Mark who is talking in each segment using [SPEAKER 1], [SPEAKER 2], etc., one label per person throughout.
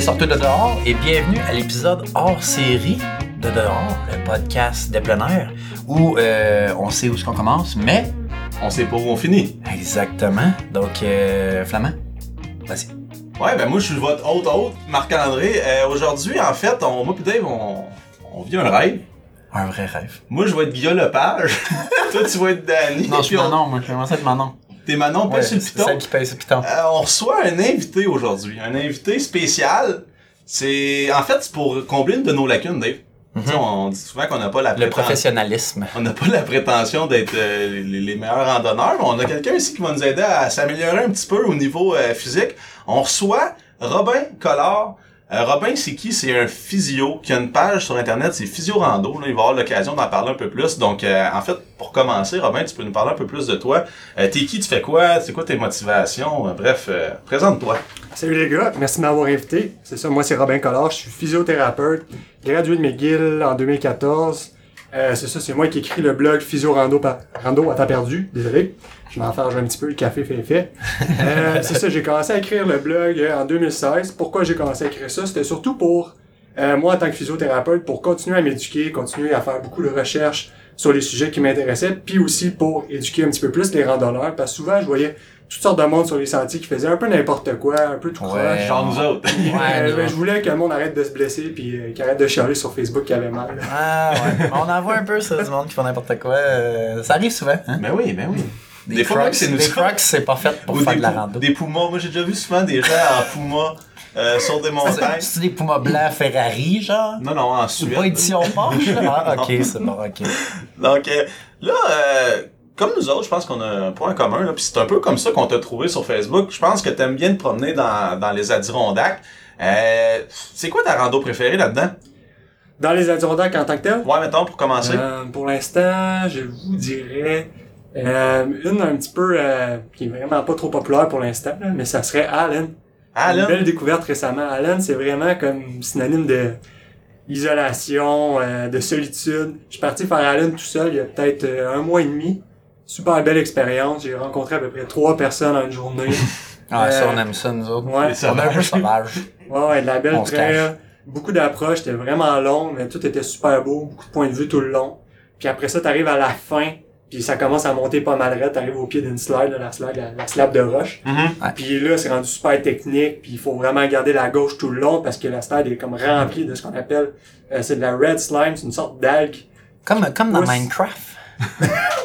[SPEAKER 1] Les sorteurs de dehors et bienvenue à l'épisode hors série de dehors, le podcast de plein air où euh, on sait où ce qu'on commence, mais
[SPEAKER 2] On sait pas où on finit.
[SPEAKER 1] exactement. Donc euh, Flamand, vas-y.
[SPEAKER 2] Ouais, ben moi je suis votre hôte hôte, Marc-André. Euh, Aujourd'hui, en fait, on, moi pis Dave, on, on vit un rêve.
[SPEAKER 1] Un vrai rêve.
[SPEAKER 2] Moi je vais être Guillaume Lepage. Toi tu vas être Danny.
[SPEAKER 1] Non, je suis
[SPEAKER 2] on-
[SPEAKER 1] Manon, moi, je suis vraiment être Manon.
[SPEAKER 2] T'es Manon, pas
[SPEAKER 1] Ouais,
[SPEAKER 2] le piton.
[SPEAKER 1] celle qui paye ce piton.
[SPEAKER 2] Euh, on reçoit un invité aujourd'hui. Un invité spécial. C'est. En fait, c'est pour combler une de nos lacunes, Dave. Sais, on dit souvent qu'on n'a pas la
[SPEAKER 1] Mhm. Le
[SPEAKER 2] prétention.
[SPEAKER 1] professionnalisme.
[SPEAKER 2] On n'a pas la prétention d'être euh, les, les meilleurs randonneurs, mais on a quelqu'un ici qui va nous aider à s'améliorer un petit peu au niveau euh, physique. On reçoit Robin Collard. Euh, Robin, c'est qui? C'est un physio qui a une page sur Internet, c'est Physio Rando. Là, il va avoir l'occasion d'en parler un peu plus. Donc, euh, en fait, pour commencer, Robin, tu peux nous parler un peu plus de toi. Euh, T'es qui? Tu fais quoi? C'est quoi tes motivations? Euh, bref, présente-toi.
[SPEAKER 3] Salut les gars, merci de m'avoir invité. C'est ça, moi c'est Robin Collard, je suis physiothérapeute, gradué de McGill en 2014. Euh, c'est ça, c'est moi qui écris le blog Physio Rando, Rando à temps perdu. Désolé, je m'enfarge un petit peu, le café fait effet. Euh, c'est ça, j'ai commencé à écrire le blog euh, en 2016. Pourquoi j'ai commencé à écrire ça? C'était surtout pour, euh, moi en tant que physiothérapeute, pour continuer à m'éduquer, continuer à faire beaucoup de recherches sur les sujets qui m'intéressaient, puis aussi pour éduquer un petit peu plus les randonneurs, parce que souvent je voyais toutes sortes de monde sur les sentiers qui faisaient un peu n'importe quoi, un peu tout
[SPEAKER 1] Ouais.
[SPEAKER 3] croche.
[SPEAKER 2] Genre nous autres.
[SPEAKER 1] Ouais,
[SPEAKER 3] ben, je voulais que le monde arrête de se blesser puis euh, qu'il arrête de chialer sur Facebook qu'il avait mal.
[SPEAKER 1] Ah ouais. on en voit un peu ça, du monde qui font n'importe quoi. Euh, ça arrive souvent, hein?
[SPEAKER 2] Ben oui, ben oui.
[SPEAKER 1] Des,
[SPEAKER 2] fois,
[SPEAKER 1] crocs,
[SPEAKER 2] même, c'est nous
[SPEAKER 1] des crocs, c'est pas fait pour
[SPEAKER 2] Ou
[SPEAKER 1] faire
[SPEAKER 2] des,
[SPEAKER 1] de la rando.
[SPEAKER 2] des pumas. Moi, j'ai déjà vu souvent des gens en puma euh, sur des montagnes.
[SPEAKER 1] C'est des Pumas blancs Ferrari, genre?
[SPEAKER 2] Non, non, en
[SPEAKER 1] C'est
[SPEAKER 2] Suède.
[SPEAKER 1] pas édition Porsche, là? Ah, ok, c'est bon, ok.
[SPEAKER 2] Donc euh, là, euh, comme nous autres, je pense qu'on a un point commun. Là, puis c'est un peu comme ça qu'on t'a trouvé sur Facebook. Je pense que t'aimes bien te promener dans, dans les Adirondacks. Euh, c'est quoi ta rando préférée là-dedans?
[SPEAKER 3] Dans les Adirondacks en tant que tel,
[SPEAKER 2] Ouais, mettons, pour commencer.
[SPEAKER 3] euh, pour l'instant, je vous dirais euh, une un petit peu qui est vraiment pas trop populaire pour l'instant, mais ça serait Allen.
[SPEAKER 2] Allen?
[SPEAKER 3] Une belle découverte récemment. Allen, c'est vraiment comme synonyme de isolation, de solitude. Je suis parti faire Allen tout seul il y a peut-être un mois et demi. Super belle expérience. J'ai rencontré à peu près trois personnes en une journée.
[SPEAKER 1] Ah, ça,
[SPEAKER 3] Euh,
[SPEAKER 1] on aime ça, nous autres.
[SPEAKER 3] Ouais.
[SPEAKER 1] On peu
[SPEAKER 2] sauvages.
[SPEAKER 1] sauvage.
[SPEAKER 3] Ouais, ouais, de la belle trail. Beaucoup d'approches, c'était vraiment long, mais tout était super beau, beaucoup de points de vue tout le long. Puis après ça, t'arrives à la fin, puis ça commence à monter pas mal raide, t'arrives au pied d'une slide, là, la slide, la, la slab de roche.
[SPEAKER 2] Mhm.
[SPEAKER 3] Puis là, c'est rendu super technique, puis il faut vraiment garder la gauche tout le long parce que la slide est comme remplie de ce qu'on appelle, euh, c'est de la red slime, c'est une sorte d'algue.
[SPEAKER 1] Comme, comme dans Minecraft.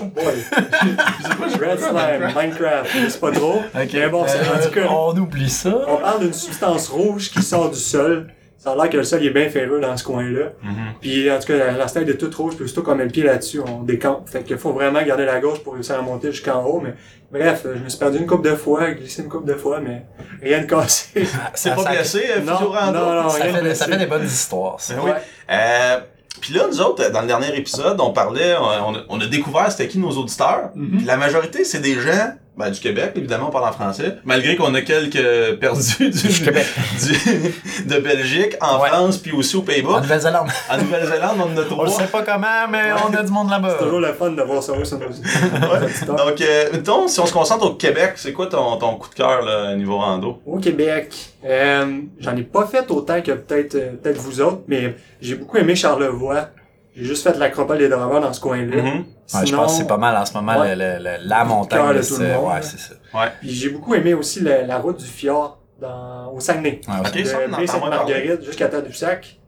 [SPEAKER 3] Ouais. red slime, Minecraft, c'est pas trop. Mais bon, c'est.
[SPEAKER 1] Euh, on oublie ça.
[SPEAKER 3] On parle d'une substance rouge qui sort du sol. Ça a l'air que le sol il est bien ferreux dans ce coin-là.
[SPEAKER 2] Mhm.
[SPEAKER 3] Puis en tout cas, la, la slide est toute rouge, puis aussitôt qu'on met le pied là-dessus, on décampe. Fait qu'il faut vraiment garder la gauche pour réussir à monter jusqu'en haut. Mais bref, je me suis perdu une coupe de fois, glissé une coupe de fois, mais rien de cassé.
[SPEAKER 2] C'est
[SPEAKER 1] Ça-
[SPEAKER 2] pas euh,
[SPEAKER 3] Non, non, non.
[SPEAKER 1] Ça
[SPEAKER 3] rien de
[SPEAKER 1] fait,
[SPEAKER 3] blessé.
[SPEAKER 1] ça fait des bonnes histoires, ça.
[SPEAKER 2] Oui.
[SPEAKER 3] Ouais.
[SPEAKER 2] Euh, puis là, nous autres, dans le dernier épisode, on parlait, on a, on a découvert c'était qui nos auditeurs.
[SPEAKER 3] Mhm.
[SPEAKER 2] Puis la majorité, c'est des gens ben, du Québec, évidemment, on parle en français. Malgré qu'on a quelques perdus du,
[SPEAKER 1] Du Québec.
[SPEAKER 2] du- de Belgique, en
[SPEAKER 1] Ouais.
[SPEAKER 2] France, puis aussi aux
[SPEAKER 1] En
[SPEAKER 2] Pays-Bas.
[SPEAKER 1] Nouvelle-Zélande.
[SPEAKER 2] En Nouvelle-Zélande, on en a
[SPEAKER 1] On
[SPEAKER 2] trois.
[SPEAKER 1] le sait pas comment, mais on a du monde là-bas.
[SPEAKER 3] C'est toujours le fun de voir ça nos
[SPEAKER 2] Ouais. Donc, euh, mettons, si on se concentre au Québec, c'est quoi ton, ton coup de cœur là, niveau rando?
[SPEAKER 3] Au Québec, euh, j'en ai pas fait autant que peut-être euh, peut-être vous autres, mais j'ai beaucoup aimé Charlevoix. J'ai juste fait l'acropole des draveurs dans ce coin-là.
[SPEAKER 2] Mhm.
[SPEAKER 1] Ouais, je pense que c'est pas mal en ce moment
[SPEAKER 3] Ouais.
[SPEAKER 1] le- le- le- la montagne.
[SPEAKER 3] cœur de tout le monde,
[SPEAKER 1] ouais, c'est ça.
[SPEAKER 3] Puis j'ai beaucoup aimé aussi la, la route du fjord dans, au Saguenay.
[SPEAKER 1] Ouais,
[SPEAKER 2] Ok,
[SPEAKER 1] ouais.
[SPEAKER 2] ça, on en
[SPEAKER 3] de. Sainte-Marguerite jusqu'à Tadoussac.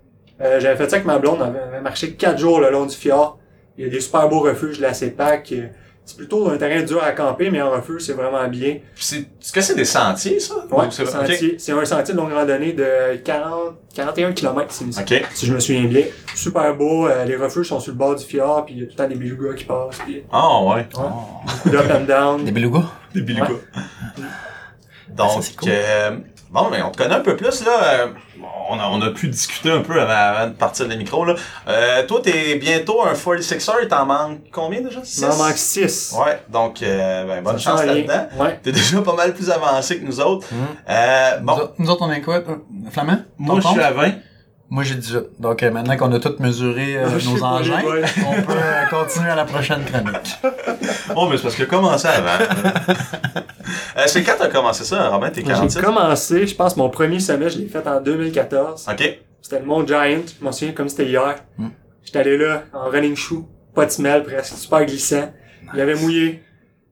[SPEAKER 3] Euh, j'avais fait ça avec ma blonde, on avait, avait marché quatre jours le long du fjord. Il y a des super beaux refuges de la CEPAC. C'est plutôt un terrain dur à camper, mais en refuge, c'est vraiment bien.
[SPEAKER 2] C'est, est-ce que c'est des sentiers, ça?
[SPEAKER 3] Ouais,
[SPEAKER 2] Ou c'est-
[SPEAKER 3] c'est un sentier de longue randonnée de 40, 41 km, si,
[SPEAKER 2] Ok.
[SPEAKER 3] si je me souviens bien. Super beau, euh, les refuges sont sur le bord du fjord, puis il y a tout le temps des belugas qui passent, puis
[SPEAKER 2] Ah, ouais.
[SPEAKER 3] ouais,
[SPEAKER 1] Oh.
[SPEAKER 3] beaucoup d'up and down.
[SPEAKER 1] Des belugas?
[SPEAKER 2] Des belugas.
[SPEAKER 1] Ah,
[SPEAKER 2] Donc,
[SPEAKER 1] ça, c'est cool.
[SPEAKER 2] euh, bon, mais on te connaît un peu plus, là. euh, on, a, on a pu discuter un peu avant, avant de partir le micro, là. Euh, toi, t'es bientôt un 46er, il t'en manque combien déjà?
[SPEAKER 3] Il m'en manque 6.
[SPEAKER 2] Ouais, donc, euh, ben, bonne chance là-dedans.
[SPEAKER 3] Ouais.
[SPEAKER 2] T'es déjà pas mal plus avancé que nous autres.
[SPEAKER 1] Hum.
[SPEAKER 2] Euh,
[SPEAKER 1] Nous,
[SPEAKER 2] bon,
[SPEAKER 1] autres- nous autres, on est quoi? euh, Flamand?
[SPEAKER 2] moi, je suis à 20.
[SPEAKER 1] Moi, j'ai 18. Donc, euh, maintenant qu'on a tous mesuré euh, nos engins, on peut euh, continuer à la prochaine chronique.
[SPEAKER 2] Oh, mais c'est parce que commencé avant. euh, c'est quand t'as commencé ça, Robin, t'es
[SPEAKER 3] J'ai
[SPEAKER 2] 47?
[SPEAKER 3] commencé, je pense, mon premier semestre, je l'ai fait en 2014.
[SPEAKER 2] Ok.
[SPEAKER 3] C'était le Mont Giant, je m'en souviens comme c'était hier.
[SPEAKER 1] Hmm.
[SPEAKER 3] J'étais allé là, en running shoe, pas de semelle presque, super glissant. Il avait mouillé.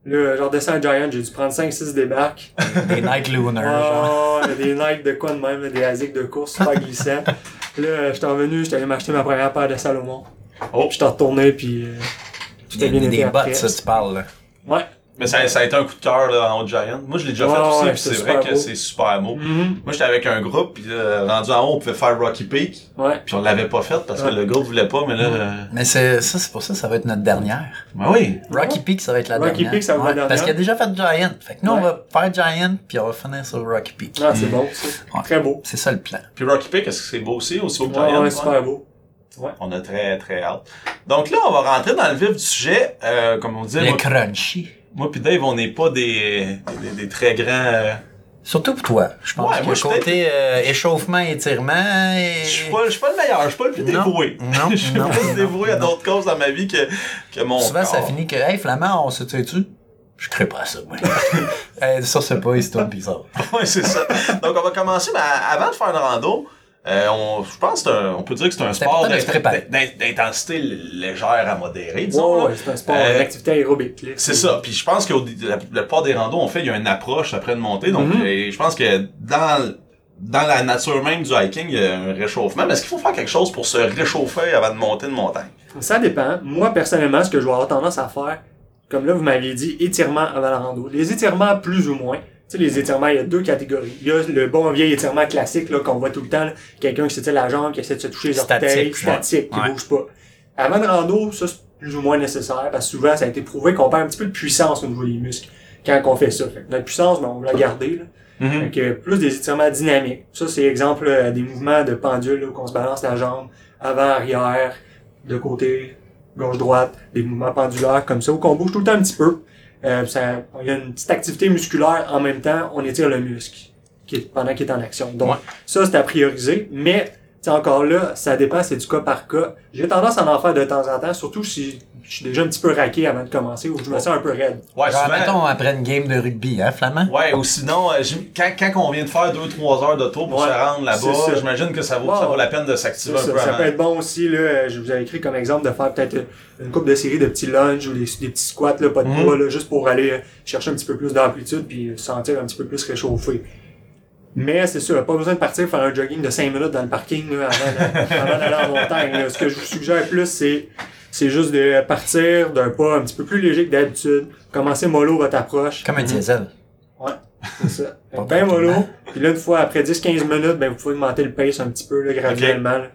[SPEAKER 3] Là, je redescends à Giant, j'ai dû prendre 5-6 débarques.
[SPEAKER 1] Des Night Lunar, genre.
[SPEAKER 3] Oh, des Nike de quoi de même, des ASIC de course, super glissant. Là, j'étais revenu, j'étais allé m'acheter ma première paire de Salomon.
[SPEAKER 2] Oh.
[SPEAKER 3] J'étais retourné, puis euh, tout a
[SPEAKER 1] Des,
[SPEAKER 3] bien
[SPEAKER 1] des,
[SPEAKER 3] été
[SPEAKER 1] des bottes, ça, tu parles, là.
[SPEAKER 3] Ouais.
[SPEAKER 2] Mais ça, ça a été un coup de cœur là, en haut de Giant. Moi, je l'ai déjà
[SPEAKER 3] Ouais,
[SPEAKER 2] fait aussi,
[SPEAKER 3] ouais,
[SPEAKER 2] puis
[SPEAKER 3] c'est
[SPEAKER 2] vrai que c'est super beau.
[SPEAKER 3] Mhm.
[SPEAKER 2] Moi, j'étais avec un groupe, puis euh, rendu en haut, on pouvait faire Rocky Peak,
[SPEAKER 3] Ouais.
[SPEAKER 2] puis on l'avait pas fait parce que
[SPEAKER 3] Ouais.
[SPEAKER 2] le groupe voulait pas, mais là... euh,
[SPEAKER 1] Mais c'est ça, c'est pour ça que ça va être notre dernière.
[SPEAKER 2] Ben oui.
[SPEAKER 1] Rocky
[SPEAKER 3] Ouais.
[SPEAKER 1] Peak, ça va être la
[SPEAKER 3] Rocky
[SPEAKER 1] dernière.
[SPEAKER 3] Peak, ça va être la
[SPEAKER 1] Ouais,
[SPEAKER 3] dernière.
[SPEAKER 1] Parce qu'il a déjà fait Giant. Fait que nous, on
[SPEAKER 3] Ouais.
[SPEAKER 1] va faire Giant, puis on va finir sur Rocky Peak.
[SPEAKER 3] Ah, c'est bon, ça.
[SPEAKER 1] Ouais.
[SPEAKER 3] Très beau.
[SPEAKER 1] C'est ça le plan.
[SPEAKER 2] Puis Rocky Peak, est-ce que c'est beau aussi, aussi
[SPEAKER 3] Ouais,
[SPEAKER 2] Giant?
[SPEAKER 3] ouais, super beau.
[SPEAKER 2] On a très, très hâte. Donc là, on va rentrer dans le vif du sujet. Euh, comme on disait,
[SPEAKER 1] Le
[SPEAKER 2] moi,
[SPEAKER 1] crunchy.
[SPEAKER 2] Moi pis Dave, on n'est pas des, des, des très grands... euh,
[SPEAKER 1] Surtout pour toi. Je pense
[SPEAKER 2] Ouais,
[SPEAKER 1] que
[SPEAKER 2] moi, suis
[SPEAKER 1] côté euh, échauffement, étirement... Et...
[SPEAKER 2] Je suis pas, je suis pas le meilleur, je suis pas le plus dévoué.
[SPEAKER 1] Non,
[SPEAKER 2] je suis
[SPEAKER 1] non,
[SPEAKER 2] plus dévoué à d'autres causes dans ma vie que, que mon
[SPEAKER 1] Souvent, ça finit que, hey, Flamand, on se tue-tu? Je crée pas ça, moi. hey, ça, c'est pas, pis ça.
[SPEAKER 2] Ouais, c'est ça. Donc, on va commencer, mais avant de faire une rando, euh, on, je pense que c'est un- on peut dire que c'est un sport d'intensité légère à modérée, disons.
[SPEAKER 3] Ouais,
[SPEAKER 2] là.
[SPEAKER 3] ouais, c'est un sport,
[SPEAKER 2] Euh,
[SPEAKER 3] une activité aérobique. là.
[SPEAKER 2] C'est ça. Puis je pense que la, la plupart des randos on fait, il y a une approche après une montée. Donc,
[SPEAKER 3] Mhm.
[SPEAKER 2] et je pense que dans dans la nature même du hiking, il y a un réchauffement. Mais est-ce qu'il faut faire quelque chose pour se réchauffer avant de monter une montagne?
[SPEAKER 3] Ça dépend. Moi, personnellement, ce que je vais avoir tendance à faire, comme là, vous m'aviez dit, étirement avant la rando. Les étirements, plus ou moins. Tu sais, les étirements, il y a deux catégories. Il y a le bon vieil étirement classique, là, qu'on voit tout le temps, là. quelqu'un qui s'étire la jambe, qui essaie de se toucher les
[SPEAKER 1] Statique,
[SPEAKER 3] orteils,
[SPEAKER 1] ouais.
[SPEAKER 3] statique, qui
[SPEAKER 1] Ouais.
[SPEAKER 3] bouge pas. Avant de rando, ça, c'est plus ou moins nécessaire, parce que souvent, ça a été prouvé qu'on perd un petit peu de puissance au niveau des muscles quand on fait ça. Fait que notre puissance, ben, on va la garder, là. Fait que plus des étirements dynamiques. Ça, c'est exemple euh, des mouvements de pendule, là, qu'on se balance la jambe, avant, arrière, de côté, gauche-droite, des mouvements pendulaires comme ça, où qu'on bouge tout le temps un petit peu. Euh, ça, il y a une petite activité musculaire en même temps, on étire le muscle qui est, pendant qu'il est en action. Donc,
[SPEAKER 2] Ouais.
[SPEAKER 3] ça, c'est à prioriser, mais encore là, ça dépend, c'est du cas par cas. J'ai tendance à en faire de temps en temps, surtout si je suis déjà un petit peu raqué avant de commencer, ou je me sens un peu raide.
[SPEAKER 2] Ouais,
[SPEAKER 1] Genre,
[SPEAKER 2] souvent-
[SPEAKER 1] mettons, après une game de rugby, hein, Flamand?
[SPEAKER 2] Ouais, ou sinon, euh, quand, quand on vient de faire 2-3 heures de tour pour
[SPEAKER 3] Ouais,
[SPEAKER 2] se rendre là-bas,
[SPEAKER 3] ça.
[SPEAKER 2] j'imagine que ça vaut, ça la peine de s'activer
[SPEAKER 3] Ça,
[SPEAKER 2] un peu
[SPEAKER 3] ça
[SPEAKER 2] avant.
[SPEAKER 3] peut être bon aussi, là, euh, je vous avais écrit comme exemple de faire peut-être euh, une coupe de série de petits lunges ou des, des petits squats, là, pas de
[SPEAKER 2] Mhm.
[SPEAKER 3] poids, là, juste pour aller chercher un petit peu plus d'amplitude puis se sentir un petit peu plus réchauffé. Mais c'est sûr, pas besoin de partir faire un jogging de 5 minutes dans le parking là, avant, d'aller en montagne. là. Ce que je vous suggère plus, c'est c'est juste de partir d'un pas un petit peu plus léger que d'habitude. Commencer mollo votre approche.
[SPEAKER 1] Comme un diesel.
[SPEAKER 3] Ouais, c'est ça.
[SPEAKER 1] Pas
[SPEAKER 3] ben mollo. Puis là, une fois, après 10-15 minutes, ben, vous pouvez augmenter le pace un petit peu, là, graduellement. là.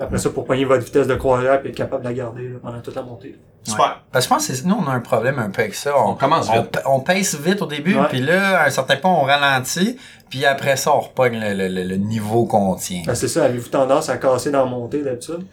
[SPEAKER 3] Après ça, pour pogner votre vitesse de croisière puis être capable de la garder là, pendant toute la montée.
[SPEAKER 2] Super.
[SPEAKER 1] Parce que je pense que nous, on a un problème un peu avec ça.
[SPEAKER 2] On commence
[SPEAKER 1] on,
[SPEAKER 2] vite.
[SPEAKER 1] pa- on pèse vite au début,
[SPEAKER 3] Ouais.
[SPEAKER 1] puis là, à un certain point, on ralentit, puis après ça, on repogne le, le- le- le niveau qu'on tient.
[SPEAKER 3] Ben, c'est ça, avez-vous tendance à casser dans la montée d'habitude?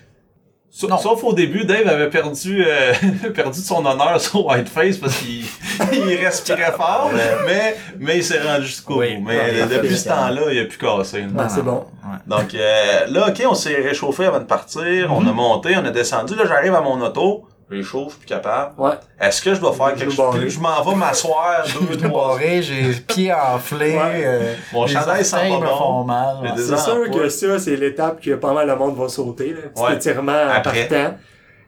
[SPEAKER 1] Non.
[SPEAKER 2] Sauf au début, Dave avait perdu, euh, perdu de son honneur sur Whiteface parce qu'il il respirait fort, mais, mais il s'est rendu jusqu'au
[SPEAKER 1] Oui.
[SPEAKER 2] bout. Mais euh, depuis ce temps-là, il a plus cassé.
[SPEAKER 3] Ah, c'est bon.
[SPEAKER 1] Ouais.
[SPEAKER 2] Donc euh, là, ok, on s'est réchauffé avant de partir, on a monté, on a descendu. Là, j'arrive à mon auto, réchauffe, je suis plus capable.
[SPEAKER 3] Ouais.
[SPEAKER 2] Est-ce que je dois faire quelque chose? Je m'en vais m'asseoir deux, trois
[SPEAKER 1] barré, j'ai les pieds enflés,
[SPEAKER 3] Ouais.
[SPEAKER 1] euh,
[SPEAKER 2] Mon
[SPEAKER 1] les
[SPEAKER 2] chandail sent pas
[SPEAKER 1] me
[SPEAKER 2] bon.
[SPEAKER 1] font mal. Ouais.
[SPEAKER 3] C'est sûr que ça, c'est l'étape que pas mal de monde va sauter. Là. Petit
[SPEAKER 2] Ouais.
[SPEAKER 3] étirement en
[SPEAKER 2] Après.
[SPEAKER 3] partant.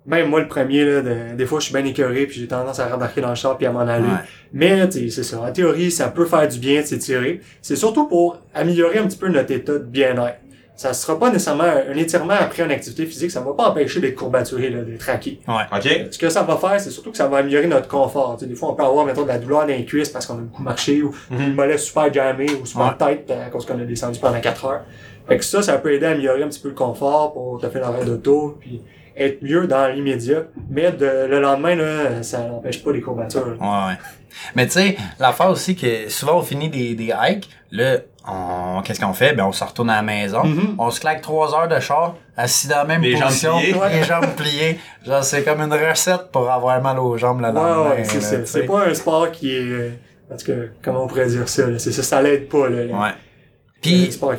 [SPEAKER 3] Même moi, le premier, là, de- des fois, je suis bien écœuré puis j'ai tendance à rembarquer dans le char puis à m'en aller.
[SPEAKER 1] Ouais.
[SPEAKER 3] Mais, tu sais, c'est ça. En théorie, ça peut faire du bien de s'étirer. C'est surtout pour améliorer un petit peu notre état de bien-être. Ça sera pas nécessairement un un étirement après une activité physique. Ça va pas empêcher d'être courbaturé, là, d'être raqué.
[SPEAKER 2] OK?
[SPEAKER 3] Ce que ça va faire, c'est surtout que ça va améliorer notre confort. Tu sais, des fois, on peut avoir, mettons, de la douleur dans les cuisses parce qu'on a beaucoup marché ou une mollet super jammé ou super tête à cause qu'on a descendu pendant 4 heures. Fait que ça, ça peut aider à améliorer un petit peu le confort pour te faire l'arrêt d'auto puis être mieux dans l'immédiat. Mais de- le lendemain, là, ça n'empêche pas les courbatures. là.
[SPEAKER 1] Ouais, ouais. Mais tu sais, l'affaire aussi que souvent on finit des, des hikes, là, on, qu'est-ce qu'on fait? Ben, on se retourne à la maison,
[SPEAKER 3] Mhm.
[SPEAKER 1] on se claque trois heures de char, assis dans la même
[SPEAKER 2] Les jambes
[SPEAKER 1] position,
[SPEAKER 2] pliées.
[SPEAKER 1] les jambes pliées. Genre, c'est comme une recette pour avoir mal aux jambes le lendemain.
[SPEAKER 3] Ouais, ouais, c'est
[SPEAKER 1] là,
[SPEAKER 3] pas un sport qui est... euh, Parce que, comment on pourrait dire ça, là? C'est ça, ça l'aide pas, là.
[SPEAKER 1] Ouais. Puis-
[SPEAKER 3] phénoménal.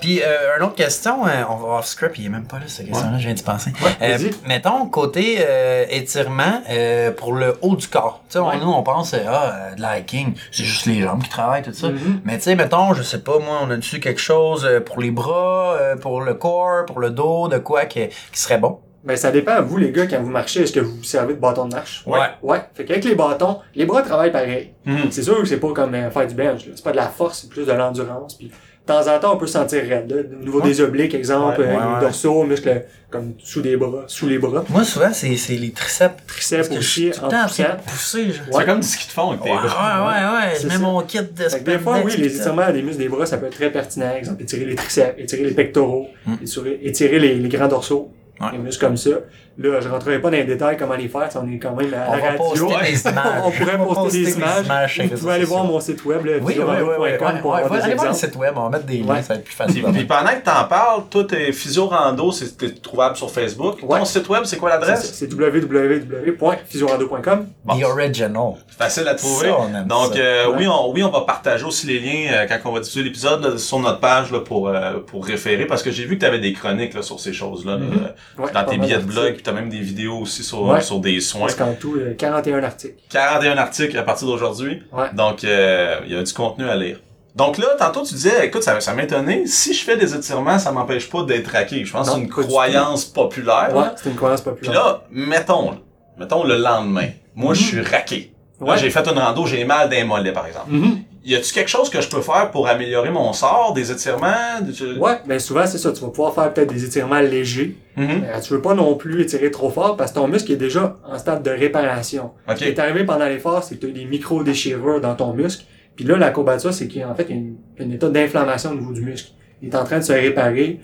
[SPEAKER 1] Puis, euh, une autre question, euh, on va off script, il est même pas là, cette question-là, je viens d'y penser.
[SPEAKER 3] Ouais,
[SPEAKER 1] Euh, mettons, côté euh, étirement, euh, pour le haut du corps. Tu sais,
[SPEAKER 3] Ouais.
[SPEAKER 1] nous, on pense, euh, ah, euh, de la hiking, c'est juste les jambes qui travaillent, tout ça.
[SPEAKER 3] Mhm.
[SPEAKER 1] Mais tu sais, mettons, je sais pas, moi, on a dessus quelque chose euh, pour les bras, euh, pour le corps, pour le dos, de quoi qui, qui serait bon?
[SPEAKER 3] Ben, ça dépend à vous, les gars, quand vous marchez, est-ce que vous vous servez de bâton de marche?
[SPEAKER 1] Ouais.
[SPEAKER 3] Ouais. Fait qu'avec les bâtons, les bras travaillent pareil.
[SPEAKER 2] Mhm.
[SPEAKER 3] C'est sûr que c'est pas comme euh, faire du bench, là. C'est pas de la force, c'est plus de l'endurance. Puis, temps en temps, on peut se sentir raide, là. Au niveau des obliques, exemple,
[SPEAKER 2] Ouais,
[SPEAKER 3] euh,
[SPEAKER 1] ouais,
[SPEAKER 3] les
[SPEAKER 1] ouais.
[SPEAKER 3] dorsaux, muscles, comme sous des bras, sous les bras.
[SPEAKER 1] Moi, souvent, c'est c'est les triceps.
[SPEAKER 3] Triceps
[SPEAKER 1] Parce que je suis
[SPEAKER 3] aussi,
[SPEAKER 1] tout
[SPEAKER 3] en
[SPEAKER 1] le temps en
[SPEAKER 3] poussant.
[SPEAKER 1] de pousser, genre.
[SPEAKER 2] C'est comme du ski de fond avec tes
[SPEAKER 1] Ouais,
[SPEAKER 2] bras.
[SPEAKER 1] ouais, ouais, ouais. Je mets
[SPEAKER 3] ça.
[SPEAKER 1] mon kit de
[SPEAKER 3] des fois, oui, les étirements des muscles des bras, ça peut être très pertinent. Exemple, étirer les triceps, étirer les pectoraux,
[SPEAKER 1] Mm.
[SPEAKER 3] étirer, étirer les, les grands dorsaux,
[SPEAKER 1] Ouais.
[SPEAKER 3] les muscles comme ça. Là, je rentrerai pas dans les détails comment les faire, on est quand même à
[SPEAKER 1] On
[SPEAKER 3] la
[SPEAKER 1] va
[SPEAKER 3] radio.
[SPEAKER 1] poster des images.
[SPEAKER 3] on pourrait
[SPEAKER 1] On
[SPEAKER 3] poster des images. Vous pouvez aller
[SPEAKER 1] sociaux.
[SPEAKER 3] voir mon site web, là,
[SPEAKER 1] Oui, oui, oui, oui, oui,
[SPEAKER 3] physiorando.com pour
[SPEAKER 1] ouais, allez voir le site web, on va mettre des liens,
[SPEAKER 3] Ouais.
[SPEAKER 1] ça va être plus facile.
[SPEAKER 2] Puis pendant que t'en parles, toi, t'es physio rando, c'est trouvable sur Facebook.
[SPEAKER 3] Ouais.
[SPEAKER 2] Ton site web, c'est quoi l'adresse?
[SPEAKER 3] c'est www.physiorando.com.
[SPEAKER 2] Bon.
[SPEAKER 1] The original.
[SPEAKER 2] Facile à trouver.
[SPEAKER 1] Ça, on aime
[SPEAKER 2] Donc,
[SPEAKER 1] ça.
[SPEAKER 2] euh,
[SPEAKER 3] Ouais.
[SPEAKER 2] oui, on, oui, on va partager aussi les liens euh, quand on va diffuser l'épisode sur notre page là, pour euh, pour référer parce que j'ai vu que tu avais des chroniques là, sur ces choses-là là,
[SPEAKER 3] Ouais,
[SPEAKER 2] dans tes billets de blog, t'as même des vidéos aussi sur
[SPEAKER 3] Ouais.
[SPEAKER 2] sur des soins.
[SPEAKER 3] Parce qu'en tout, euh, 41 articles.
[SPEAKER 2] 41 articles à partir d'aujourd'hui.
[SPEAKER 3] Ouais.
[SPEAKER 2] Donc, euh, il y a du contenu à lire. Donc là, tantôt tu disais, écoute, ça, ça m'étonnait, si je fais des étirements, ça m'empêche pas d'être raqué. Je pense que c'est une croyance populaire.
[SPEAKER 3] Ouais, c'est une croyance
[SPEAKER 2] Puis
[SPEAKER 3] populaire.
[SPEAKER 2] là, mettons, là, mettons le lendemain, moi je suis raqué.
[SPEAKER 3] Ouais.
[SPEAKER 2] j'ai fait une rando, j'ai mal d'un mollet, par exemple.
[SPEAKER 3] Mhm.
[SPEAKER 2] Y a-tu quelque chose que je peux faire pour améliorer mon sort, des étirements? des-
[SPEAKER 3] Ouais, ben souvent c'est ça, tu vas pouvoir faire peut-être des étirements légers.
[SPEAKER 2] Mhm.
[SPEAKER 3] Euh, tu veux pas non plus étirer trop fort parce que ton muscle est déjà en stade de réparation. Ce qui est arrivé pendant l'effort, c'est que tu as des micro-déchirures dans ton muscle. Puis là, la courbature, c'est qu'en fait, il y a une- un état d'inflammation au niveau du muscle. Il est en train de se réparer.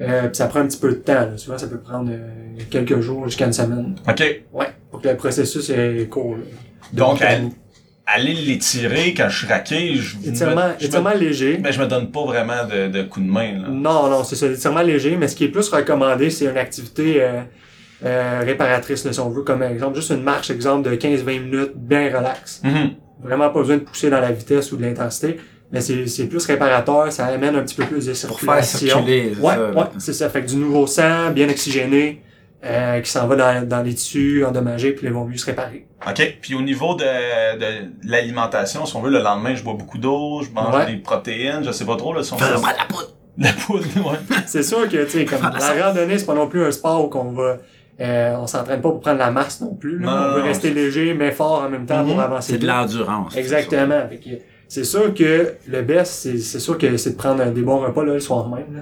[SPEAKER 3] Euh, puis ça prend un petit peu de temps. là. Souvent, ça peut prendre euh, quelques jours jusqu'à une semaine.
[SPEAKER 2] OK.
[SPEAKER 3] Ouais, pour que le processus est court. là.
[SPEAKER 2] Donc, aller l'étirer quand je suis raqué, je
[SPEAKER 3] étirement,
[SPEAKER 2] me, je
[SPEAKER 3] étirement
[SPEAKER 2] me,
[SPEAKER 3] léger.
[SPEAKER 2] mais je me donne pas vraiment de, de coup de main, là.
[SPEAKER 3] Non, non, c'est ça, étirement léger, mais ce qui est plus recommandé, c'est une activité euh, euh, réparatrice, là, si on veut, comme exemple, juste une marche, exemple, de 15-20 minutes, bien relax.
[SPEAKER 2] Mhm.
[SPEAKER 3] Vraiment pas besoin de pousser dans la vitesse ou de l'intensité, mais c'est c'est plus réparateur, ça amène un petit peu plus de
[SPEAKER 1] Pour faire
[SPEAKER 3] circulation.
[SPEAKER 1] circuler, c'est
[SPEAKER 3] Ouais,
[SPEAKER 1] ça.
[SPEAKER 3] ouais, c'est ça. Fait que du nouveau sang, bien oxygéné, euh, qui s'en va dans, dans les tissus endommagés, puis ils vont mieux se réparer.
[SPEAKER 2] OK. Puis au niveau de, de l'alimentation, si on veut, le lendemain, je bois beaucoup d'eau, je mange
[SPEAKER 3] Ouais.
[SPEAKER 2] des protéines, je sais pas trop, là, si on
[SPEAKER 1] prendre la poudre.
[SPEAKER 2] la poudre, ouais.
[SPEAKER 3] C'est sûr que, tu sais, comme
[SPEAKER 1] la
[SPEAKER 3] randonnée, c'est pas non plus un sport où qu'on va, euh, on s'entraîne pas pour prendre la masse non plus, là.
[SPEAKER 2] Non,
[SPEAKER 3] on veut
[SPEAKER 2] non,
[SPEAKER 3] rester léger, mais fort en même temps
[SPEAKER 2] Mhm.
[SPEAKER 3] pour avancer.
[SPEAKER 1] C'est de l'endurance.
[SPEAKER 3] Exactement. Fait que C'est sûr que le best, c'est, c'est sûr que c'est de prendre des bons repas, là, le soir même, là.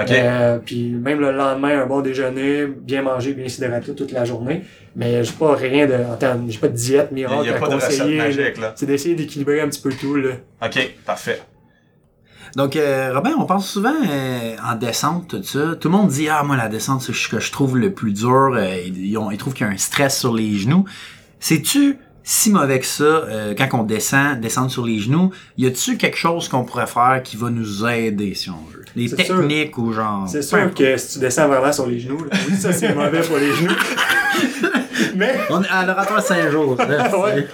[SPEAKER 2] OK.
[SPEAKER 3] Euh, puis même le lendemain, un bon déjeuner, bien manger, bien s'hydrater toute la journée. Mais j'ai pas rien de, en termes, j'ai pas de diète
[SPEAKER 2] Il
[SPEAKER 3] miracle
[SPEAKER 2] n'y a
[SPEAKER 3] à
[SPEAKER 2] pas de recette
[SPEAKER 3] conseiller. là.
[SPEAKER 2] magique, là.
[SPEAKER 3] C'est d'essayer d'équilibrer un petit peu tout, là.
[SPEAKER 2] OK, parfait.
[SPEAKER 1] Donc, euh, Robin, on pense souvent euh, en descente, tout ça. Tout le monde dit, ah, moi, la descente, c'est ce que je trouve le plus dur. Euh, ils, ils ont- ils trouvent qu'il y a un stress sur les genoux. Sais-tu si mauvais que ça, euh, quand on descend, descendre sur les genoux, y a-tu quelque chose qu'on pourrait faire qui va nous aider, si on veut? Des techniques ou genre...
[SPEAKER 3] C'est sûr que si tu descends vraiment sur les genoux, là, oui, ça c'est mauvais pour les genoux. mais,
[SPEAKER 1] On est à l'oratoire Saint-Jean.
[SPEAKER 3] Ouais.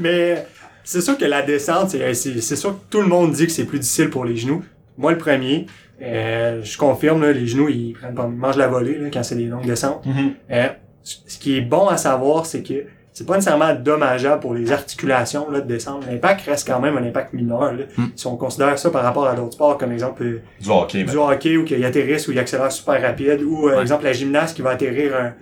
[SPEAKER 3] mais c'est sûr que la descente, c'est, c'est, sûr que tout le monde dit que c'est plus difficile pour les genoux. Moi, le premier, euh, je confirme, là, les genoux, ils prennent pas, ils mangent la volée là, quand c'est des longues descentes.
[SPEAKER 2] Mhm.
[SPEAKER 3] Euh, ce qui est bon à savoir, c'est que c'est pas nécessairement dommageable pour les articulations là, de descendre. L'impact reste quand même un impact mineur. Là.
[SPEAKER 1] Mm.
[SPEAKER 3] Si on considère ça par rapport à d'autres sports, comme exemple euh,
[SPEAKER 2] Du hockey,
[SPEAKER 3] du hockey où il atterrisse ou il accélère super rapide, ou euh,
[SPEAKER 1] Ouais.
[SPEAKER 3] exemple la gymnaste qui va atterrir un,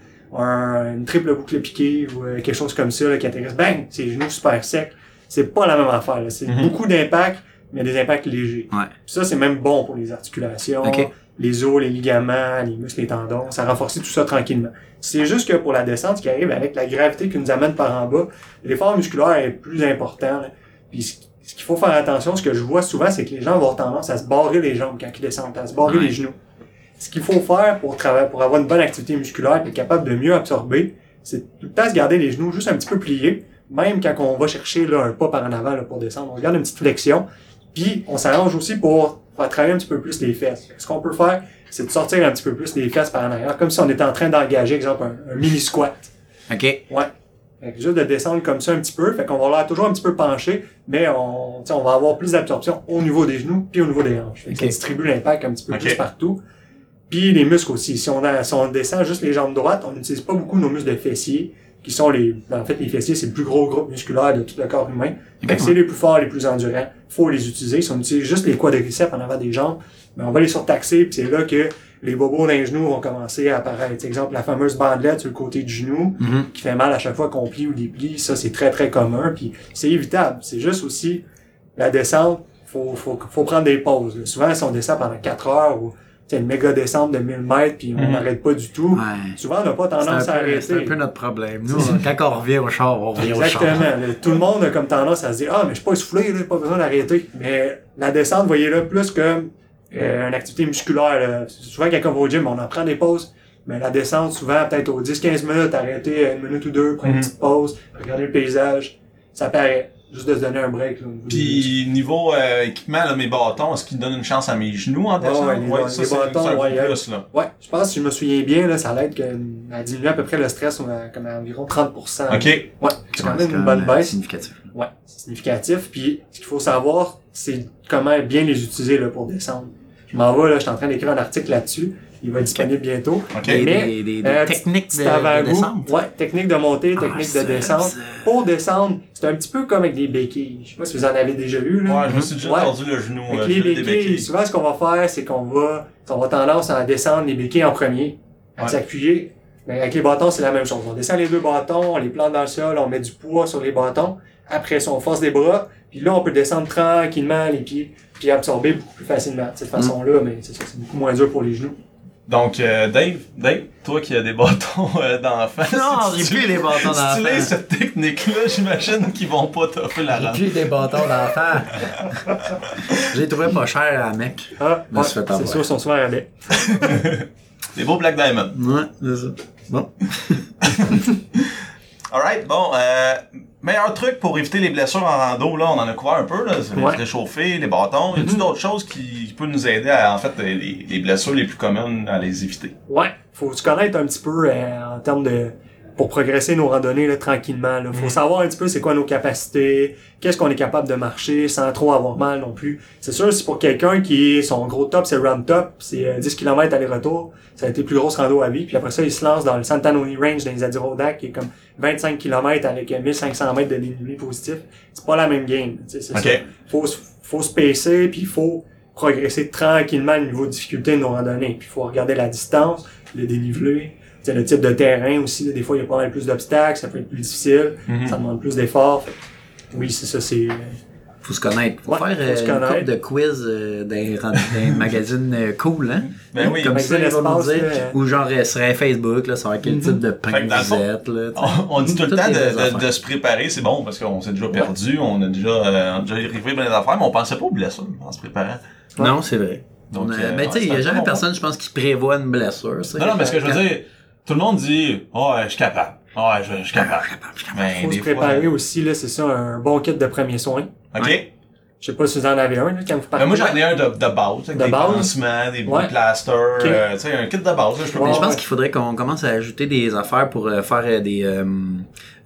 [SPEAKER 3] un- une triple boucle piquée ou euh, quelque chose comme ça là, qui atterrisse, bang, ses genoux super secs. C'est pas la même affaire. C'est
[SPEAKER 2] Mhm.
[SPEAKER 3] beaucoup d'impact, mais des impacts légers.
[SPEAKER 1] Ouais.
[SPEAKER 3] Puis ça, c'est même bon pour les articulations,
[SPEAKER 1] Ok.
[SPEAKER 3] les os, les ligaments, les muscles, les tendons. Ça renforce tout ça tranquillement. C'est juste que pour la descente, ce qui arrive avec la gravité qui nous amène par en bas, l'effort musculaire est plus important. là. Puis ce ce qu'il faut faire attention, ce que je vois souvent, c'est que les gens vont avoir tendance à se barrer les jambes quand ils descendent, à se barrer
[SPEAKER 1] Ouais.
[SPEAKER 3] les genoux. Ce qu'il faut faire pour travailler, pour avoir une bonne activité musculaire et être capable de mieux absorber, c'est tout le temps se garder les genoux juste un petit peu pliés, même quand on va chercher là, un pas par en avant là, pour descendre. On garde une petite flexion, puis on s'arrange aussi pour faire travailler un petit peu plus les fesses. Ce qu'on peut faire, c'est de sortir un petit peu plus les fesses par en arrière, comme si on était en train d'engager, exemple, un, un mini squat.
[SPEAKER 1] OK.
[SPEAKER 3] Ouais. Fait que juste de descendre comme ça un petit peu, fait qu'on va l'air toujours un petit peu penché, mais on, on va avoir plus d'absorption au niveau des genoux puis au niveau des hanches. Que Ça distribue l'impact un petit peu plus partout. Puis les muscles aussi. Si on, a, si on descend juste les jambes droites, on n'utilise pas beaucoup nos muscles de fessiers, qui sont les... En fait, les fessiers, c'est le plus gros groupe musculaire de tout le corps humain. C'est les plus forts, les plus endurants. Faut les utiliser. Si on utilise juste les quadriceps en avant des jambes, ben on va les surtaxer, puis c'est là que les bobos d'un genou vont commencer à apparaître. Exemple, la fameuse bandelette sur le côté du genou,
[SPEAKER 1] Mhm.
[SPEAKER 3] qui fait mal à chaque fois qu'on plie ou déplie, ça c'est très très commun, puis c'est évitable. C'est juste aussi la descente, faut, faut, faut prendre des pauses. Souvent, si on descend pendant 4 heures ou sais, une méga descente de 1000 mètres, puis on
[SPEAKER 2] Mhm.
[SPEAKER 3] n'arrête pas du tout,
[SPEAKER 1] Ouais.
[SPEAKER 3] souvent on n'a pas
[SPEAKER 1] C'est
[SPEAKER 3] tendance à
[SPEAKER 1] peu, c'est un
[SPEAKER 3] arrêter.
[SPEAKER 1] peu notre problème. Nous, quand on revient au char, on revient au
[SPEAKER 3] Exactement.
[SPEAKER 1] char.
[SPEAKER 3] là. Tout le monde a comme tendance à se dire Ah, mais je suis pas essoufflé, là, pas besoin d'arrêter. Mais la descente, voyez-le plus comme euh, une activité musculaire. là. Souvent, quand on va au gym, on en prend des pauses. Mais la descente, souvent, peut-être aux 10-15 minutes, arrêter une minute ou deux, prendre
[SPEAKER 2] Mhm.
[SPEAKER 3] une petite pause, regarder le paysage. Ça paraît. Juste de se donner un break. Là,
[SPEAKER 2] Puis niveau euh, équipement, là, mes bâtons, est-ce qu'ils donnent une chance à mes genoux en descendant?
[SPEAKER 3] ouais, les- les
[SPEAKER 2] ça, c'est
[SPEAKER 3] bâtons,
[SPEAKER 2] un peu
[SPEAKER 3] ouais,
[SPEAKER 2] plus, là.
[SPEAKER 3] Ouais, je pense, si je me souviens bien, là, ça l'aide à diminuer à peu près le stress à, comme à environ 30%.
[SPEAKER 2] OK.
[SPEAKER 3] Ouais, c'est quand
[SPEAKER 1] Ouais,
[SPEAKER 3] même une bonne
[SPEAKER 1] euh,
[SPEAKER 3] baisse.
[SPEAKER 1] significatif.
[SPEAKER 3] Ouais, c'est significatif. Puis ce qu'il faut savoir, c'est comment bien les utiliser là, pour descendre. Je m'en vais, là, je suis en train d'écrire un article là-dessus. Il va être disponible bientôt.
[SPEAKER 2] OK.
[SPEAKER 1] Des,
[SPEAKER 3] Mais,
[SPEAKER 1] des, des, des
[SPEAKER 3] euh,
[SPEAKER 1] techniques de, descente.
[SPEAKER 3] Ouais, technique de montée,
[SPEAKER 1] Ah,
[SPEAKER 3] technique de descente. Pour descendre, c'est un petit peu comme avec des béquilles. Je sais pas si vous en avez déjà vu, là.
[SPEAKER 2] Ouais, je me suis déjà
[SPEAKER 3] Ouais.
[SPEAKER 2] tordu le genou.
[SPEAKER 3] Avec
[SPEAKER 2] euh,
[SPEAKER 3] les béquilles,
[SPEAKER 2] béquilles.
[SPEAKER 3] souvent ce qu'on va faire, c'est qu'on va, on va tendance à descendre les béquilles en premier, à
[SPEAKER 2] Ouais.
[SPEAKER 3] s'appuyer. Mais avec les bâtons, c'est la même chose. On descend les deux bâtons, on les plante dans le sol, on met du poids sur les bâtons. Après ça, on force des bras. Puis là, on peut descendre tranquillement les pieds, puis absorber beaucoup plus facilement de cette façon-là. Mais c'est ça, c'est beaucoup moins dur pour les genoux.
[SPEAKER 2] Donc, euh, Dave, Dave, toi qui as des bâtons euh, d'enfant.
[SPEAKER 1] Non,
[SPEAKER 2] si
[SPEAKER 1] j'ai
[SPEAKER 2] tu
[SPEAKER 1] plus les bâtons
[SPEAKER 2] Si tu
[SPEAKER 1] d'enfant.
[SPEAKER 2] cette technique-là, j'imagine qu'ils vont pas t'offrir la
[SPEAKER 1] J'ai
[SPEAKER 2] rente.
[SPEAKER 1] plus des bâtons d'enfant. J'ai trouvé pas cher à mec.
[SPEAKER 3] Ah, ouais, c'est sûr, ils sont souvent rabais.
[SPEAKER 2] Des beaux Black Diamond.
[SPEAKER 1] Ouais, c'est ça. Bon.
[SPEAKER 2] Alright, bon, euh, meilleur truc pour éviter les blessures en rando, là, on en a couvert un peu, là, c'est
[SPEAKER 3] Ouais.
[SPEAKER 2] se réchauffer, les bâtons. Y a-t-il
[SPEAKER 3] Mhm.
[SPEAKER 2] d'autres choses qui, peuvent nous aider à, en fait, les, les blessures les plus communes à les éviter?
[SPEAKER 3] Ouais, faut se connaître un petit peu euh, en termes de pour progresser nos randonnées là, tranquillement. Là. Faut
[SPEAKER 2] Mhm.
[SPEAKER 3] savoir un petit peu c'est quoi nos capacités, qu'est-ce qu'on est capable de marcher sans trop avoir mal non plus. C'est sûr, c'est pour quelqu'un qui son gros top, c'est run top, c'est euh, 10 km aller-retour, ça a été plus grosse rando à vie, puis après ça, il se lance dans le Santanoni Range dans les Adirondacks, qui est comme 25 km avec euh, 1500 mètres de dénivelé positif. C'est pas la même game, c'est
[SPEAKER 2] Ok.
[SPEAKER 3] ça. Faut, se- faut se pacer, puis il faut progresser tranquillement au niveau de difficulté de nos randonnées. Puis il faut regarder la distance, le dénivelé, sais, le type de terrain aussi. là, des fois, il y a pas mal plus d'obstacles, ça peut être plus difficile,
[SPEAKER 2] Mhm.
[SPEAKER 3] ça demande plus d'efforts. Oui, c'est ça, c'est...
[SPEAKER 1] Faut se connaître. Faut
[SPEAKER 3] Ouais,
[SPEAKER 1] faire
[SPEAKER 3] faut
[SPEAKER 1] euh,
[SPEAKER 3] se
[SPEAKER 1] une
[SPEAKER 3] connaître.
[SPEAKER 1] couple de quiz euh, dans dans un magazine euh, cool, hein?
[SPEAKER 2] Ben oui,
[SPEAKER 1] Comme ça, ils vont dire. Ou genre euh, sur Facebook, là, savoir quel
[SPEAKER 3] Mhm.
[SPEAKER 1] type de pain vous
[SPEAKER 2] fond,
[SPEAKER 1] êtes, là.
[SPEAKER 2] On, on dit tout le temps de, se préparer, c'est bon parce qu'on s'est déjà perdu, on a déjà, euh, on a déjà arrivé plein d'affaires, mais on pensait pas aux blessures en se préparant.
[SPEAKER 1] Non, c'est vrai.
[SPEAKER 2] Donc, euh,
[SPEAKER 1] ben, tu sais, il y a
[SPEAKER 2] un
[SPEAKER 1] jamais personne, je pense, qui prévoit une blessure.
[SPEAKER 2] Non, non, mais ce que je veux dire, tout le monde dit, oh, ouais, je suis capable. Oh, ouais, je, je suis capable. Ben,
[SPEAKER 3] faut se
[SPEAKER 2] fois-
[SPEAKER 3] préparer aussi, là, c'est ça, un bon kit de premiers soins.
[SPEAKER 2] OK.
[SPEAKER 1] Ouais.
[SPEAKER 3] Je sais pas si vous en avez un, là, quand vous partez.
[SPEAKER 2] Ben, moi, j'en ai un de, de base, avec
[SPEAKER 3] De
[SPEAKER 2] des
[SPEAKER 3] base?
[SPEAKER 2] pansements, des
[SPEAKER 3] Ouais.
[SPEAKER 2] plasters,
[SPEAKER 3] Ok.
[SPEAKER 2] euh, tu sais, un kit de base, là, je peux
[SPEAKER 3] Ouais.
[SPEAKER 1] Mais je pense qu'il faudrait qu'on commence à ajouter des affaires pour euh, faire euh, des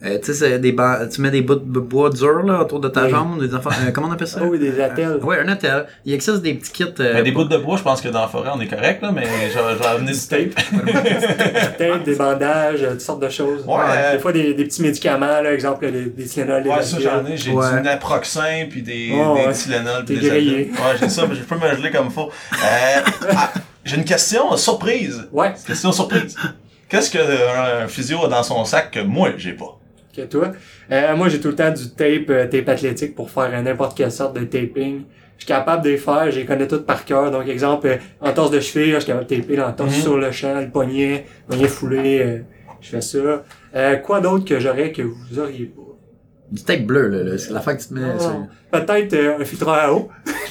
[SPEAKER 1] euh, euh, tu sais c'est des ba- tu mets des bouts de bois durs là autour de ta
[SPEAKER 3] Oui.
[SPEAKER 1] jambe des affaires euh, comment on appelle ça?
[SPEAKER 3] Ah oui, des attelles.
[SPEAKER 1] ouais un attel il existe des petits kits euh,
[SPEAKER 2] des bouts de bois, je pense que dans la forêt, on est correct, là, mais vais amener du tape.
[SPEAKER 3] Peut-être des bandages, euh, toutes sortes de choses.
[SPEAKER 2] Ouais, euh,
[SPEAKER 3] Des fois, des, des petits médicaments, là, exemple, des, des Tylenol, des
[SPEAKER 2] Ouais, ça, j'en ai. J'ai
[SPEAKER 1] Ouais.
[SPEAKER 2] du naproxen, puis des,
[SPEAKER 3] Oh,
[SPEAKER 2] des
[SPEAKER 3] ouais.
[SPEAKER 2] Tylenol, puis des. Ouais, j'ai ça, mais je peux me geler comme faut. Euh, ah, j'ai une question surprise.
[SPEAKER 3] Ouais,
[SPEAKER 2] Question surprise. Qu'est-ce qu'un physio a dans son sac que moi, j'ai pas?
[SPEAKER 3] Que toi. Euh, moi, j'ai tout le temps du tape, euh, tape athlétique pour faire euh, n'importe quelle sorte de taping. Je suis capable de les faire, je les connais toutes par cœur. Donc, exemple, euh, en torse de cheville, là, je suis capable de taper l'entorse
[SPEAKER 2] Mhm.
[SPEAKER 3] sur le champ, le poignet, poignet foulé, euh, je fais ça. Euh, quoi d'autre que j'aurais que vous auriez pas?
[SPEAKER 1] Du tape bleu là, là. c'est l'affaire que tu te mets
[SPEAKER 3] Ah,
[SPEAKER 1] sur-
[SPEAKER 3] Peut-être euh, un filtreur à eau.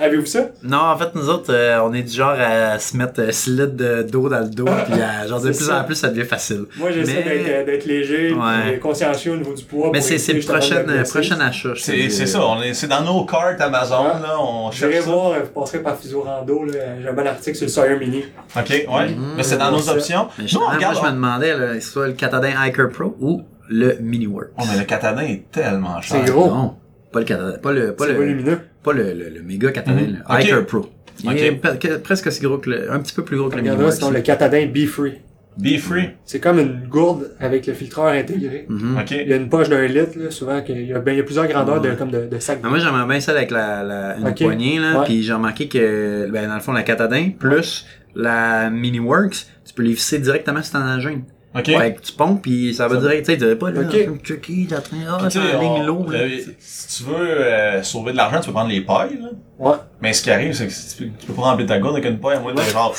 [SPEAKER 3] Avez-vous ça?
[SPEAKER 1] non en fait nous autres euh, on est du genre à se mettre euh, 6 litres de- d'eau dans le dos puis à, genre de plus
[SPEAKER 3] ça.
[SPEAKER 1] en plus ça devient facile
[SPEAKER 3] Moi, j'essaie
[SPEAKER 1] Mais-
[SPEAKER 3] d'être, euh, léger,
[SPEAKER 1] Ouais.
[SPEAKER 3] consciencieux au niveau du poids.
[SPEAKER 1] mais c'est le prochain euh, prochain achat je
[SPEAKER 2] C'est ça, on est, c'est dans nos cartes Amazon,
[SPEAKER 3] Ouais.
[SPEAKER 2] là, on
[SPEAKER 3] Je
[SPEAKER 2] cherche
[SPEAKER 3] vais
[SPEAKER 2] ça.
[SPEAKER 3] voir, euh, vous passerez par Physio Rando, là. J'ai un bon article sur le Sawyer Mini.
[SPEAKER 2] OK, ouais.
[SPEAKER 1] Mhm.
[SPEAKER 2] mais c'est dans nos
[SPEAKER 3] ça.
[SPEAKER 2] options.
[SPEAKER 1] Mais
[SPEAKER 2] Nous,
[SPEAKER 1] je,
[SPEAKER 2] on
[SPEAKER 1] moi,
[SPEAKER 2] regarde.
[SPEAKER 1] je me demandais, soit le Catadin Hiker Pro ou le Mini Works.
[SPEAKER 2] Oh, mais le katana est tellement cher.
[SPEAKER 3] C'est gros.
[SPEAKER 1] Non, pas le katana, pas le, pas le,
[SPEAKER 3] volumineux.
[SPEAKER 1] pas le, le, le méga katana,
[SPEAKER 2] Mhm.
[SPEAKER 1] le
[SPEAKER 2] Ok.
[SPEAKER 1] Hiker Pro. Il
[SPEAKER 2] Ok.
[SPEAKER 1] est presque aussi gros que le, un petit peu plus gros que le Mini
[SPEAKER 3] Regardez
[SPEAKER 1] Works.
[SPEAKER 3] sinon le Catadin Be Free.
[SPEAKER 2] Be free.
[SPEAKER 3] C'est comme une gourde avec le filtreur intégré.
[SPEAKER 1] Mhm.
[SPEAKER 2] OK.
[SPEAKER 3] Il y a une poche d'un litre, là, souvent, qu'il y a, ben, il y a plusieurs grandeurs de, comme de, de sacs.
[SPEAKER 1] Mais moi, j'aimerais bien ça avec la, la une
[SPEAKER 3] Ok.
[SPEAKER 1] poignée, là.
[SPEAKER 3] Ouais.
[SPEAKER 1] Puis j'ai remarqué que, ben, dans le fond, la Catadin plus la Mini Works, tu peux les visser directement sur ton engin.
[SPEAKER 2] OK.
[SPEAKER 1] Fait que tu pompes, puis ça va
[SPEAKER 2] Ça-
[SPEAKER 1] direct, tu sais, tu pas là,
[SPEAKER 3] Ok.
[SPEAKER 1] comme Chucky, en train, ah,
[SPEAKER 2] Tu
[SPEAKER 1] c'est ligne
[SPEAKER 2] on-
[SPEAKER 1] low, là.
[SPEAKER 2] le- si tu veux euh, sauver de l'argent, tu peux prendre les pailles, là.
[SPEAKER 3] Ouais.
[SPEAKER 2] Mais ce qui arrive, c'est que tu peux, tu peux pas remplir ta gourde avec une paille, à moins de genre,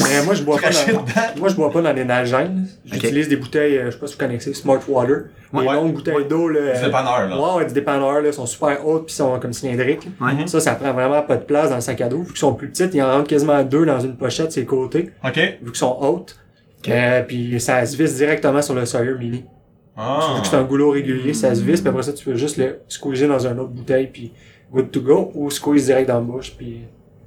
[SPEAKER 3] Mais moi, je bois pas dans,
[SPEAKER 2] dedans.
[SPEAKER 3] moi, je bois pas dans des nagènes. J'utilise des bouteilles, euh, je sais pas si vous connaissez, Smart Water.
[SPEAKER 1] Ouais.
[SPEAKER 3] Des
[SPEAKER 2] Ouais.
[SPEAKER 3] longues bouteilles d'eau, là.
[SPEAKER 2] Du
[SPEAKER 3] euh,
[SPEAKER 2] dépanneur, là.
[SPEAKER 3] Ouais, ouais, du dépanneur, là. sont super hautes pis sont comme cylindriques.
[SPEAKER 1] Ouais.
[SPEAKER 2] Mhm.
[SPEAKER 3] Ça, ça prend vraiment pas de place dans le sac à dos. Vu qu'ils sont plus petites, ils en rentrent quasiment deux dans une pochette, ses côtés.
[SPEAKER 2] OK.
[SPEAKER 3] Vu qu'ils sont hautes. Euh, puis ça se visse directement sur le Sawyer Mini.
[SPEAKER 2] Ah.
[SPEAKER 3] C'est un goulot régulier, ça se visse, puis après ça, tu peux juste le squeezer dans une autre bouteille, puis good to go, ou squeeze direct dans la bouche, puis...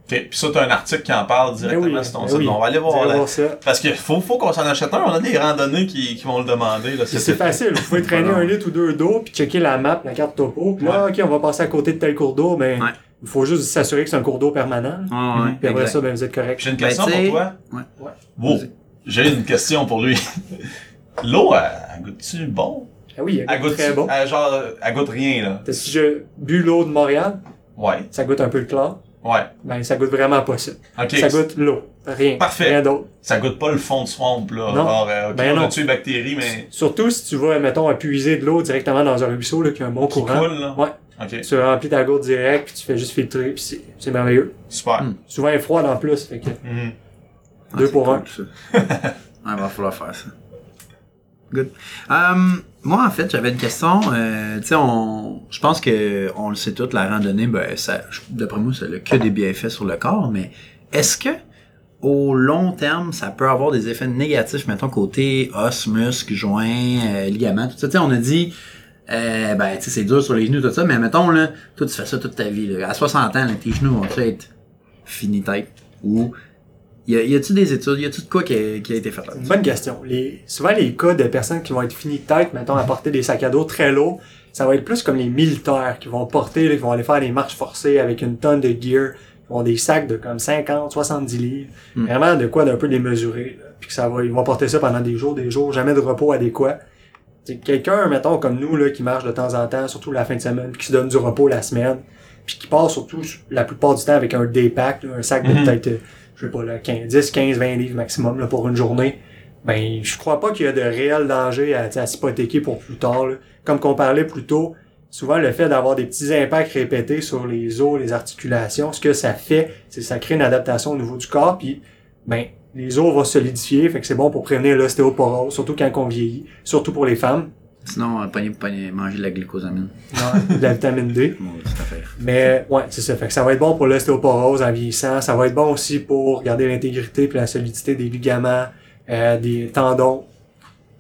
[SPEAKER 2] OK. Puis ça, t'as un article qui en parle directement
[SPEAKER 3] Ben oui,
[SPEAKER 2] sur ton
[SPEAKER 3] ben
[SPEAKER 2] site.
[SPEAKER 3] oui.
[SPEAKER 2] On va aller voir là.
[SPEAKER 3] ça.
[SPEAKER 2] Parce que faut, faut qu'on s'en achète un. On a des randonnées qui, qui vont le demander,
[SPEAKER 3] C'est facile, vous pouvez traîner un litre ou deux d'eau, puis checker la map, la carte topo, puis là, ok, on va passer à côté de tel cours d'eau, mais
[SPEAKER 1] Ouais.
[SPEAKER 3] il faut juste s'assurer que c'est un cours d'eau permanent.
[SPEAKER 1] Ah, ouais,
[SPEAKER 3] Puis après
[SPEAKER 1] exact.
[SPEAKER 3] ça, ben vous êtes correct.
[SPEAKER 2] J'ai une
[SPEAKER 1] Ben,
[SPEAKER 2] question
[SPEAKER 1] sais-
[SPEAKER 2] pour toi.
[SPEAKER 1] Ouais.
[SPEAKER 3] Ouais.
[SPEAKER 2] Wow. J'ai une question pour lui. L'eau, elle, elle goûte-tu bon?
[SPEAKER 3] Ah oui,
[SPEAKER 2] Elle
[SPEAKER 3] goûte très bon.
[SPEAKER 2] elle, genre, elle goûte rien, là.
[SPEAKER 3] T'as- Si je bu l'eau de Montréal,
[SPEAKER 2] Ouais.
[SPEAKER 3] ça goûte un peu le chlore,
[SPEAKER 2] Ouais.
[SPEAKER 3] ben ça goûte vraiment pas ça. Ça goûte l'eau, rien.
[SPEAKER 2] Parfait.
[SPEAKER 3] Rien d'autre.
[SPEAKER 2] Ça goûte pas le fond de swamp, là.
[SPEAKER 3] Non.
[SPEAKER 2] Genre, euh, ok,
[SPEAKER 3] Ben
[SPEAKER 2] on
[SPEAKER 3] non.
[SPEAKER 2] tué les bactéries, mais
[SPEAKER 3] Surtout si tu vas, mettons, puiser de l'eau directement dans un ruisseau, là, qui a un bon
[SPEAKER 2] qui
[SPEAKER 3] courant.
[SPEAKER 2] coule, là.
[SPEAKER 3] Ouais. Tu remplis ta gourde direct, puis tu fais juste filtrer, puis c'est, c'est merveilleux.
[SPEAKER 2] Super.
[SPEAKER 3] Souvent, elle est froide en plus, fait que
[SPEAKER 2] Mhm.
[SPEAKER 1] Ah,
[SPEAKER 3] Deux pour
[SPEAKER 1] cool,
[SPEAKER 3] un.
[SPEAKER 1] ça. ouais, va falloir faire ça. Good. Um, moi, en fait, j'avais une question. Euh, tu sais, on, je pense que on le sait tout, la randonnée, ben, ça, d'après moi, ça n'a que des bienfaits sur le corps, mais est-ce que au long terme, ça peut avoir des effets négatifs, mettons, côté os, muscles, joints, euh, ligaments, tout ça? Tu sais, on a dit, euh, ben, tu sais, c'est dur sur les genoux, tout ça, mais mettons, là, toi, tu fais ça toute ta vie, là. À 60 ans, là, tes genoux vont être fini tête. Ou, y a, y a-tu des études, y a-tu de quoi qui a, qui a été fait? Là
[SPEAKER 3] bonne question. Les, souvent, les cas de personnes qui vont être finies de tête, mettons, à porter des sacs à dos très lourds, ça va être plus comme les militaires qui vont porter, là, qui vont aller faire des marches forcées avec une tonne de gear, qui ont des sacs de comme 50, 70 livres.
[SPEAKER 1] Mm.
[SPEAKER 3] Vraiment de quoi d'un peu démesuré, là. Puis que ça va, ils vont porter ça pendant des jours, des jours, jamais de repos adéquat. C'est quelqu'un, mettons, comme nous, là, qui marche de temps en temps, surtout la fin de semaine, puis qui se donne du repos la semaine, puis qui part surtout la plupart du temps avec un day-pack, là, un sac de
[SPEAKER 2] Mhm.
[SPEAKER 3] peut-être, euh, je sais pas, là, 15, 10, 15, 20 livres maximum là, pour une journée. Ben, je crois pas qu'il y a de réel danger à, à s'hypothéquer pour plus tard. là. Comme qu'on parlait plus tôt, souvent le fait d'avoir des petits impacts répétés sur les os, les articulations, ce que ça fait, c'est ça crée une adaptation au niveau du corps, puis ben les os vont solidifier, fait que c'est bon pour prévenir l'ostéoporose, surtout quand on vieillit, surtout pour les femmes,
[SPEAKER 1] Sinon, euh, pogner, pogner, manger de la glucosamine.
[SPEAKER 3] de la vitamine D.
[SPEAKER 1] Bon, c'est affaire.
[SPEAKER 3] Mais ouais, c'est ça. Fait que ça va être bon pour l'ostéoporose en vieillissant. Ça va être bon aussi pour garder l'intégrité puis la solidité des ligaments, euh, des tendons,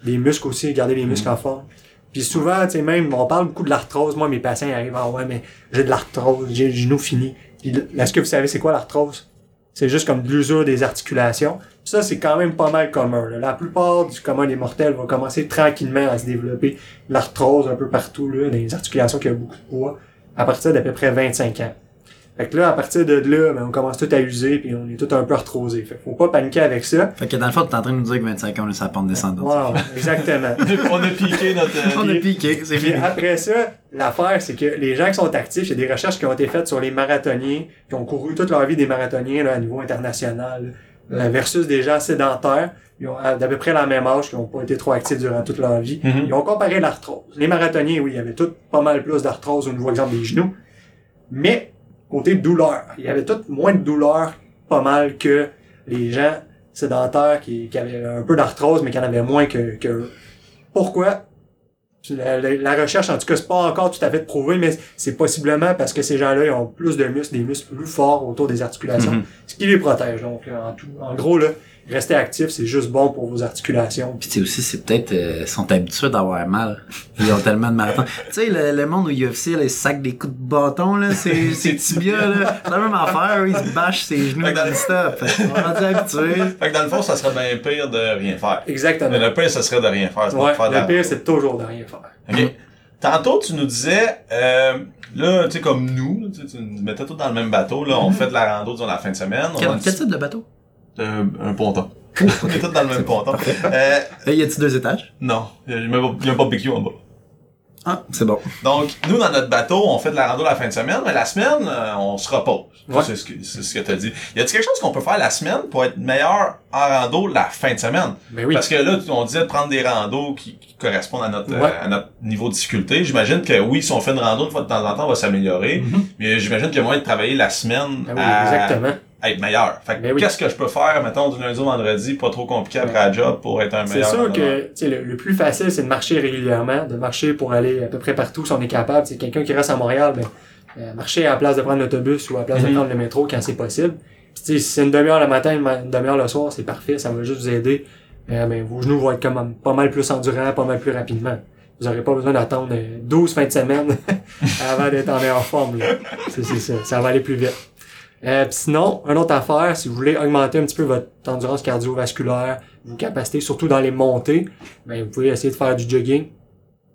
[SPEAKER 3] des muscles aussi, garder les muscles en forme. Puis souvent, tu sais, même, on parle beaucoup de l'arthrose. Moi, mes patients ils arrivent, ah ouais, mais j'ai de l'arthrose, j'ai le genou fini. Puis est-ce que vous savez c'est quoi l'arthrose? C'est juste comme de l'usure des articulations. Ça, c'est quand même pas mal commun. là. La plupart du commun des mortels va commencer tranquillement à se développer l'arthrose un peu partout, là, dans les articulations qui ont beaucoup de poids, à partir d'à peu près 25 ans. Fait que là, à partir de là, ben, on commence tout à user, puis on est tout un peu arthrosé. Fait que faut pas paniquer avec ça.
[SPEAKER 1] Fait que dans le fond, t'es en train de nous dire que 25 ans, on est sur la pente descendante.
[SPEAKER 3] Wow, exactement.
[SPEAKER 2] on a piqué notre. euh,
[SPEAKER 1] On a piqué, c'est
[SPEAKER 3] Puis
[SPEAKER 1] fini.
[SPEAKER 3] après ça, l'affaire, c'est que les gens qui sont actifs, il y a des recherches qui ont été faites sur les marathoniens, qui ont couru toute leur vie des marathoniens là, à niveau international, là, versus des gens sédentaires, ils ont d'à peu près la même âge, qui n'ont pas été trop actifs durant toute leur vie.
[SPEAKER 2] Mhm.
[SPEAKER 3] Ils ont comparé l'arthrose. Les marathoniens, oui, il y avait tout pas mal plus d'arthrose au niveau, exemple, des genoux. Mais, côté douleur, il y avait tout moins de douleur, pas mal, que les gens sédentaires qui, qui avaient un peu d'arthrose, mais qui en avaient moins que, que eux. Pourquoi? La, la- la recherche, en tout cas, c'est pas encore tout à fait prouvé, mais c'est possiblement parce que ces gens-là, ils ont plus de muscles, des muscles plus forts autour des articulations,
[SPEAKER 1] Mhm.
[SPEAKER 3] ce qui les protège. Donc, en, tout, en gros, là, rester actif, c'est juste bon pour vos articulations.
[SPEAKER 1] Puis tu sais aussi, c'est peut-être, euh, ils sont habitués d'avoir mal. Ils ont tellement de marathons. tu sais, le, le monde au UFC, là, ils sacent des coups de bâton, là, c'est, c'est tibia, là. C'est la même affaire, ils se bâchent ses genoux
[SPEAKER 2] dans-
[SPEAKER 1] non-stop. Fait qu'on est rendu habitués.
[SPEAKER 2] Fait que dans le fond, ça serait bien pire de rien faire.
[SPEAKER 3] Exactement.
[SPEAKER 2] Mais le pire, ça serait de rien faire. c'est pas
[SPEAKER 3] Ouais,
[SPEAKER 2] faire
[SPEAKER 3] le pire, c'est toujours de rien faire.
[SPEAKER 2] OK. Tantôt, tu nous disais, euh, là, tu sais, comme nous, tu sais, tu nous mettais tous dans le même bateau, là, on fait de la rando durant la fin de semaine. On a
[SPEAKER 1] Quel, quel type de bateau?
[SPEAKER 2] Euh, un ponton. on est tous dans le même ponton. Euh,
[SPEAKER 1] Euh, y a-tu deux étages?
[SPEAKER 2] non, il y a même pas, il y a un barbecue en bas.
[SPEAKER 1] Ah, c'est bon.
[SPEAKER 2] Donc, nous, dans notre bateau, on fait de la rando la fin de semaine, mais la semaine, euh, on se repose.
[SPEAKER 3] Ouais.
[SPEAKER 2] C'est ce que, c'est ce que t'as dit. Y a-t-il quelque chose qu'on peut faire la semaine pour être meilleur en rando la fin de semaine?
[SPEAKER 3] Ben oui.
[SPEAKER 2] Parce que là, on disait de prendre des randos qui, qui correspondent à notre,
[SPEAKER 3] Ouais.
[SPEAKER 2] euh, à notre niveau de difficulté. J'imagine que oui, si on fait une rando une fois de temps en temps, on va s'améliorer. Mais j'imagine qu'il y a moyen de travailler la semaine
[SPEAKER 3] Ben oui,
[SPEAKER 2] à,
[SPEAKER 3] exactement.
[SPEAKER 2] Être meilleur. Fait que
[SPEAKER 3] Ben oui.
[SPEAKER 2] qu'est-ce que je peux faire, mettons, du lundi au vendredi, pas trop compliqué après la job pour être un
[SPEAKER 3] C'est
[SPEAKER 2] meilleur
[SPEAKER 3] sûr
[SPEAKER 2] randonneur?
[SPEAKER 3] que le, le plus facile, c'est de marcher régulièrement, de marcher pour aller à peu près partout si on est capable. C'est quelqu'un qui reste à Montréal, ben, euh, marcher à la place de prendre l'autobus ou à la place
[SPEAKER 2] Mhm.
[SPEAKER 3] de prendre le métro quand c'est possible. Si c'est une demi-heure le matin, une demi-heure le soir, c'est parfait, ça va juste vous aider. Euh, ben, vos genoux vont être comme pas mal plus endurants, pas mal plus rapidement. Vous n'aurez pas besoin d'attendre euh, 12 fins de semaine avant d'être en meilleure forme. C'est c'est ça, ça va aller plus vite. Euh, pis sinon, une autre affaire, si vous voulez augmenter un petit peu votre endurance cardiovasculaire, vos capacités, surtout dans les montées, ben, vous pouvez essayer de faire du jogging.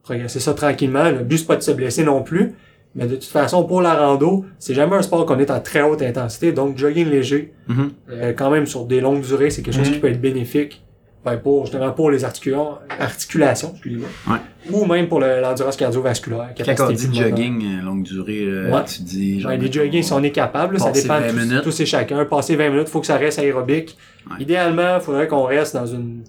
[SPEAKER 3] Progresser ça tranquillement. Le but, c'est pas de se blesser non plus. Mais de toute façon, pour la rando, c'est jamais un sport qu'on est en très haute intensité. Donc, jogging léger,
[SPEAKER 1] Mhm.
[SPEAKER 3] euh, quand même sur des longues durées, c'est quelque chose
[SPEAKER 2] Mhm.
[SPEAKER 3] qui peut être bénéfique. Ben, pour, justement, pour les articulations, articulations, excusez-moi.
[SPEAKER 1] Ouais.
[SPEAKER 3] Ou même pour le- l'endurance cardiovasculaire.
[SPEAKER 1] Quand on dit jogging, euh, longue durée,
[SPEAKER 3] Ouais.
[SPEAKER 1] tu dis genre.
[SPEAKER 3] Ouais, les jogging, si on est capable, ça dépend
[SPEAKER 1] 20
[SPEAKER 3] de tous- et chacun. Passer 20 minutes, faut que ça reste aérobique.
[SPEAKER 1] Ouais.
[SPEAKER 3] Idéalement, il faudrait qu'on reste dans une,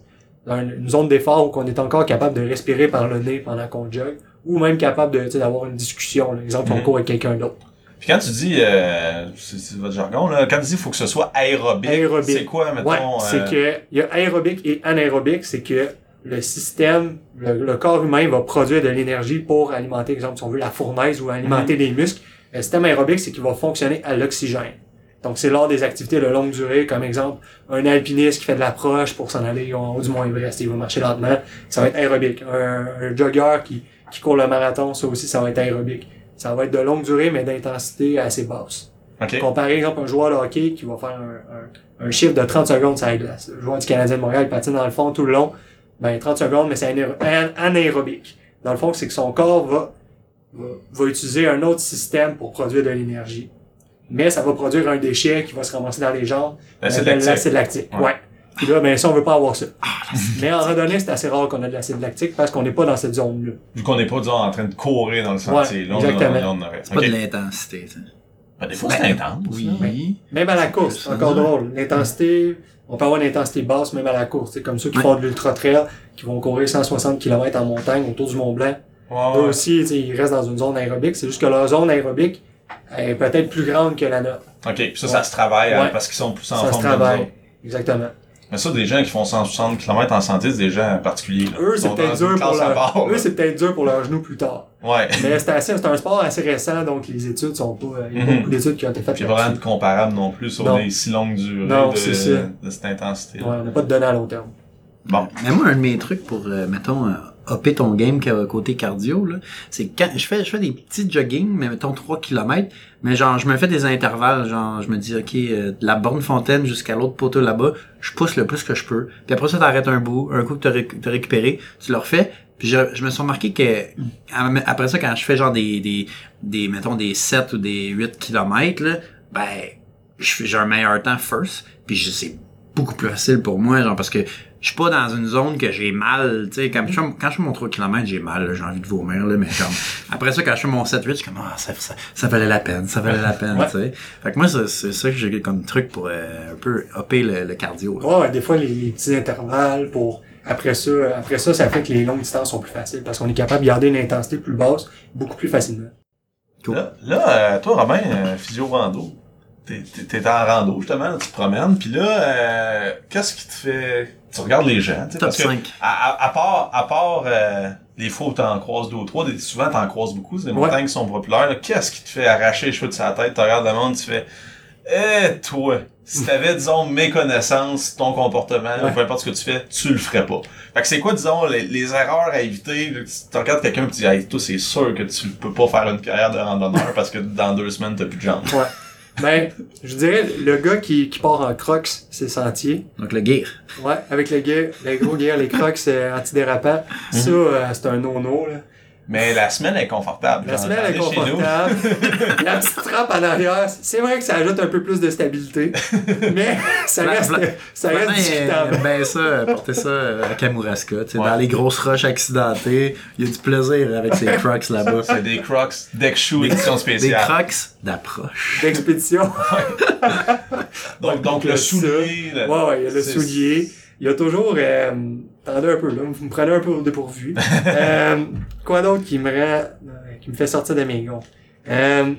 [SPEAKER 3] dans une zone d'effort où on est encore capable de respirer par le nez pendant qu'on jogue, ou même capable de, tu sais, d'avoir une discussion. Là. Exemple, on
[SPEAKER 2] Mhm.
[SPEAKER 3] court avec quelqu'un d'autre.
[SPEAKER 2] Puis quand tu dis, euh, c'est votre jargon, là, quand tu dis faut que ce soit aérobique,
[SPEAKER 3] Aérobique.
[SPEAKER 2] c'est quoi, mettons?
[SPEAKER 3] Ouais,
[SPEAKER 2] euh,
[SPEAKER 3] c'est que il y a aérobique et anaérobique, c'est que le système, le, le corps humain va produire de l'énergie pour alimenter, exemple, si on veut la fournaise ou alimenter les muscles. Le système aérobique, c'est qu'il va fonctionner à l'oxygène. Donc, c'est lors des activités de longue durée, comme exemple, un alpiniste qui fait de l'approche pour s'en aller en haut du Mont Everest, il va marcher lentement, ça va être aérobique. Un, un jogger qui, qui court le marathon, ça aussi, ça va être aérobique. Ça va être de longue durée, mais d'intensité assez basse.
[SPEAKER 2] OK.
[SPEAKER 3] Comparé, exemple, un joueur de hockey qui va faire un, un, un chiffre de 30 secondes sur la glace. Le joueur du Canadien de Montréal, il patine dans le fond tout le long. Ben, 30 secondes, mais c'est anaéro- an- anaérobique. Dans le fond, c'est que son corps va, va, va utiliser un autre système pour produire de l'énergie. Mais ça va produire un déchet qui va se ramasser dans les jambes.
[SPEAKER 2] L'acide
[SPEAKER 3] appelle
[SPEAKER 2] lactique.
[SPEAKER 3] L'acide lactique,
[SPEAKER 2] Ouais.
[SPEAKER 3] ouais. Puis là, ben, ça, on veut pas avoir ça. mais en randonnée, c'est assez rare qu'on a de l'acide lactique parce qu'on n'est pas dans cette zone-là.
[SPEAKER 2] Vu qu'on n'est pas, disons, en train de courir dans le sentier.
[SPEAKER 3] Ouais,
[SPEAKER 2] là, on,
[SPEAKER 3] exactement.
[SPEAKER 2] on, on aurait.
[SPEAKER 1] C'est pas de l'intensité, ça.
[SPEAKER 2] Ben, des fois, c'est intense.
[SPEAKER 1] Oui.
[SPEAKER 3] Même à la course, c'est encore drôle. L'intensité, on peut avoir une intensité basse même à la course. C'est comme ceux qui
[SPEAKER 1] Ouais.
[SPEAKER 3] font de l'ultra trail, qui vont courir 160 km en montagne autour du Mont Blanc.
[SPEAKER 2] Ouais,
[SPEAKER 3] Eux aussi, ils restent dans une zone aérobique. C'est juste que leur zone aérobique est peut-être plus grande que la nôtre.
[SPEAKER 2] OK, puis ça, ça se travaille hein,
[SPEAKER 3] Ouais.
[SPEAKER 2] parce qu'ils sont plus en
[SPEAKER 3] Ça se
[SPEAKER 2] forme que nous
[SPEAKER 3] travaille. Exactement.
[SPEAKER 2] Mais ça, des gens qui font 160 km en santé, c'est des gens particuliers. là.
[SPEAKER 3] Eux, c'est peut-être dur pour leur...
[SPEAKER 2] part,
[SPEAKER 3] Eux, c'est peut-être dur pour leurs genoux plus tard.
[SPEAKER 2] Ouais.
[SPEAKER 3] Mais c'est assez, c'est un sport assez récent, donc les études sont pas, il y a
[SPEAKER 2] Mhm.
[SPEAKER 3] beaucoup d'études qui ont été faites
[SPEAKER 2] Puis pas vraiment
[SPEAKER 3] là-dessus.
[SPEAKER 2] de comparable non plus sur
[SPEAKER 3] Non.
[SPEAKER 2] des si longues durées
[SPEAKER 3] Non,
[SPEAKER 2] de,
[SPEAKER 3] c'est
[SPEAKER 2] de cette intensité.
[SPEAKER 3] Ouais, on n'a pas de données à long terme.
[SPEAKER 2] Bon.
[SPEAKER 1] Mais moi, un de mes trucs pour, euh, mettons, euh, hopper ton game côté cardio, là, c'est quand je fais, je fais des petits jogging, mais mettons 3 km, mais genre, je me fais des intervalles, genre, je me dis, OK, euh, de la borne fontaine jusqu'à l'autre poteau là-bas, je pousse le plus que je peux. Puis après ça, t'arrêtes un bout, un coup que t'as réc- t'as récupéré, tu le refais. Puis je, je me suis remarqué que, après ça, quand je fais genre des, des, des mettons, des 7 ou des 8 km, là, ben, j'ai un meilleur temps first, puis c'est beaucoup plus facile pour moi, genre, parce que je suis pas dans une zone que j'ai mal, tu sais, quand je fais, quand je fais mon 3 km, j'ai mal, j'ai envie de vomir, là, mais comme, après ça, quand je fais mon 7-8, je suis comme, ah, ça, ça, ça valait la peine, ça valait la peine,
[SPEAKER 3] Ouais.
[SPEAKER 1] tu sais. Fait que moi, c'est ça que j'ai comme truc pour euh, un peu hopper le, le cardio, là.
[SPEAKER 3] Ouais, des fois, les, les petits intervalles pour, après ça, après ça, ça fait que les longues distances sont plus faciles parce qu'on est capable de garder une intensité plus basse beaucoup plus facilement.
[SPEAKER 1] Cool.
[SPEAKER 2] Là, là euh, toi, Robin, euh, physio rando, t'es, t'es, t'es en rando, justement, tu te promènes, puis là, euh, qu'est-ce qui te fait... Tu regardes les gens, tu sais,
[SPEAKER 1] Top
[SPEAKER 2] parce que
[SPEAKER 1] 5.
[SPEAKER 2] à, à, à part, à part euh, les fois où t'en croises deux ou trois, souvent t'en croises beaucoup, c'est des
[SPEAKER 3] Ouais.
[SPEAKER 2] montagnes qui sont populaires, qu'est-ce qui te fait arracher les cheveux de sa tête, tu regardes le monde, tu fais, eh, toi, si t'avais, disons, mes connaissances, ton comportement,
[SPEAKER 3] Ouais.
[SPEAKER 2] peu importe ce que tu fais, tu le ferais pas. Fait que c'est quoi, disons, les, les erreurs à éviter, tu regardes quelqu'un et tu dis, hey, toi, c'est sûr que tu peux pas faire une carrière de randonneur parce que dans deux semaines, t'as plus de jambes.
[SPEAKER 3] Ouais. Ben, je dirais, le gars qui, qui part en crocs, c'est sentier.
[SPEAKER 1] Donc le gear.
[SPEAKER 3] Ouais, avec le gear, les gros gear, les crocs euh, antidérapants. Ça, euh, c'est un no-no, là.
[SPEAKER 2] Mais la semaine est confortable.
[SPEAKER 3] La semelle est confortable. La petite trappe en arrière, c'est vrai que ça ajoute un peu plus de stabilité. Mais ça reste, ça reste discutable.
[SPEAKER 1] Ben ça, porter ça euh, à Kamouraska.
[SPEAKER 2] Ouais.
[SPEAKER 1] Dans les grosses roches accidentées, il y a du plaisir avec ces crocs là-bas.
[SPEAKER 2] C'est des Crocs Deck Shoe édition
[SPEAKER 1] Des
[SPEAKER 2] spéciale.
[SPEAKER 1] crocs d'approche.
[SPEAKER 3] D'expédition.
[SPEAKER 2] Donc, donc le
[SPEAKER 3] Le
[SPEAKER 2] soulier. le-
[SPEAKER 3] Ouais, ouais, il y a le soulier. Il y a toujours... Euh, attendez un peu, là. Vous me prenez un peu au dépourvu. euh, quoi d'autre qui me rend... euh, qui me fait sortir de mes gonds? Euh,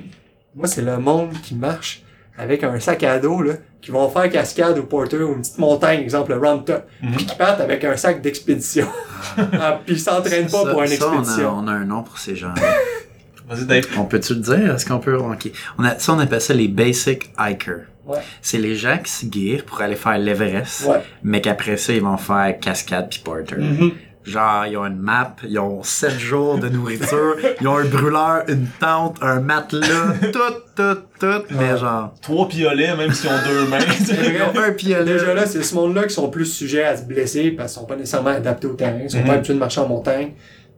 [SPEAKER 3] moi, c'est le monde qui marche avec un sac à dos, là, qui vont faire cascade au porter ou une petite montagne, exemple le round top,
[SPEAKER 2] Mhm.
[SPEAKER 3] puis qui partent avec un sac d'expédition. ah, puis ils s'entraînent pas
[SPEAKER 1] Ça-
[SPEAKER 3] pour une
[SPEAKER 1] ça, on a-
[SPEAKER 3] expédition.
[SPEAKER 1] On a, un nom pour ces gens
[SPEAKER 2] Vas-y, Dave.
[SPEAKER 1] On peut-tu le dire? Est-ce qu'on peut... ok. On a, ça, on appelle ça les basic hikers.
[SPEAKER 3] Ouais.
[SPEAKER 1] C'est les gens qui se guirent pour aller faire l'Everest,
[SPEAKER 3] Ouais.
[SPEAKER 1] mais qu'après ça, ils vont faire cascade puis porter.
[SPEAKER 3] Mhm.
[SPEAKER 1] Genre, ils ont une map, ils ont 7 jours de nourriture, ils ont un brûleur, une tente, un matelas, tout, tout, tout, mais genre,
[SPEAKER 2] Trois piolets, même s'ils ont deux mains.
[SPEAKER 1] ils ont un pied
[SPEAKER 3] Déjà là, c'est ce monde-là qui sont plus sujets à se blesser parce qu'ils sont pas nécessairement adaptés au terrain, ils sont
[SPEAKER 2] Mhm.
[SPEAKER 3] pas habitués de marcher en montagne.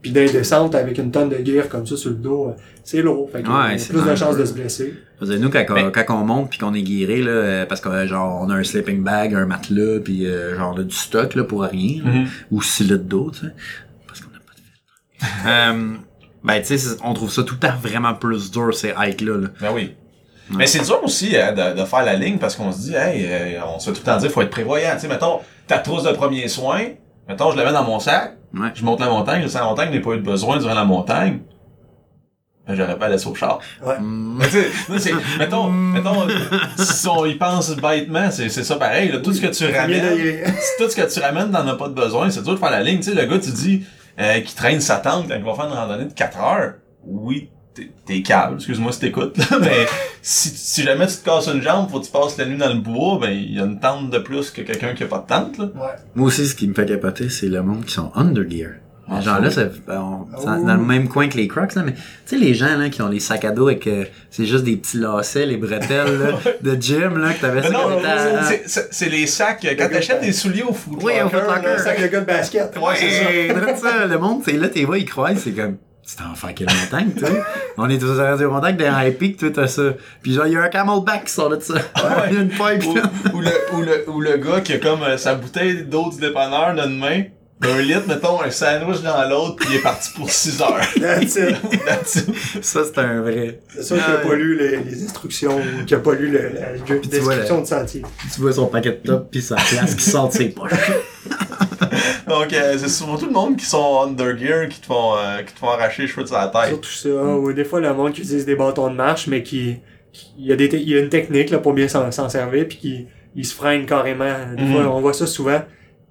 [SPEAKER 3] Puis dans les descentes avec une tonne de gear comme ça sur le dos, euh, c'est lourd. Fait a
[SPEAKER 1] Ouais, c'est
[SPEAKER 3] plus de chances de se blesser.
[SPEAKER 1] Vous savez, nous, quand, quand on monte puis qu'on est guiré, là, euh, parce que euh, genre, on a un sleeping bag, un matelas, puis euh, genre, on a du stock, là, pour rien, là,
[SPEAKER 2] Mhm.
[SPEAKER 1] ou 6 litres d'eau, tu sais, parce qu'on n'a pas de filtre. euh, ben, tu sais, on trouve ça tout le temps vraiment plus dur, ces hikes-là, là.
[SPEAKER 2] Ben oui. Mais c'est dur aussi hein, de, de faire la ligne parce qu'on se dit, hey, euh, on se fait tout le temps dire, faut être prévoyant. Tu sais, mettons, ta trousse de premiers soins, mettons, je la mets dans mon sac,
[SPEAKER 1] Ouais.
[SPEAKER 2] je monte la montagne, je sais la montagne, je n'ai pas eu de besoin durant la montagne. Ben, j'aurais pas laissé au char.
[SPEAKER 1] Mm.
[SPEAKER 2] Mais tu sais, là, c'est, mettons, mettons, si on y pense bêtement, c'est, c'est ça pareil, là, tout ce que tu ramènes, tout ce que tu ramènes t'en as pas de besoin, c'est dur de faire la ligne. Tu sais, le gars, tu dis, euh, qui traîne sa tente quand il va faire une randonnée de 4 heures. Oui, t'es, t'es câble, excuse-moi si t'écoutes, là, mais si, si jamais tu te casses une jambe, faut que tu passes la nuit dans le bois, ben, il y a une tente de plus que quelqu'un qui a pas de tente, là.
[SPEAKER 3] Ouais.
[SPEAKER 1] Moi aussi, ce qui me fait capoter, c'est le monde qui sont under gear.
[SPEAKER 2] Ah,
[SPEAKER 1] genre là, ben, c'est
[SPEAKER 3] Oh.
[SPEAKER 1] dans le même coin que les Crocs, là, mais tu sais, les gens là, qui ont les sacs à dos et que c'est juste des petits lacets, les bretelles là, de gym, là, que t'avais ça
[SPEAKER 2] non, c'est, les sacs, euh, quand t'achètes des souliers au foot.
[SPEAKER 1] Oui, au Foot Locker.
[SPEAKER 3] Un sac de gars de basket.
[SPEAKER 1] Ouais, c'est ça. ça. Le monde, c'est là, t'es vois, ils croient, c'est comme, tu t'en fais quelle montagne, tu sais? On est tous à Radio Montagne, des high peak, toi, t'as ça. Puis genre, il y a un camelback qui sort de ça. Il y a une pipe,
[SPEAKER 2] ou, ou le, ou, le, ou le gars qui a comme euh, sa bouteille d'eau du dépanneur d'une main, d'un litre, mettons, un sandwich dans l'autre, puis il est parti pour 6 heures.
[SPEAKER 3] That's it.
[SPEAKER 2] That's it.
[SPEAKER 1] Ça, c'est un vrai.
[SPEAKER 3] C'est sûr qu'il a pas lu les, les instructions ou qu'il a pas lu le- la
[SPEAKER 1] tu vois,
[SPEAKER 3] description de sentier.
[SPEAKER 1] Tu vois son paquet de top, puis sa place qui sort de ses poches.
[SPEAKER 2] Donc, euh, c'est souvent tout le monde qui sont under gear qui te font, euh, qui te font arracher les cheveux de sa tête.
[SPEAKER 3] Surtout ça, ou des fois le monde qui utilise des bâtons de marche, mais qui, il y a des, il y a une technique là pour bien s'en servir, puis qui il se freine carrément. Des
[SPEAKER 2] Mhm.
[SPEAKER 3] fois, on voit ça souvent.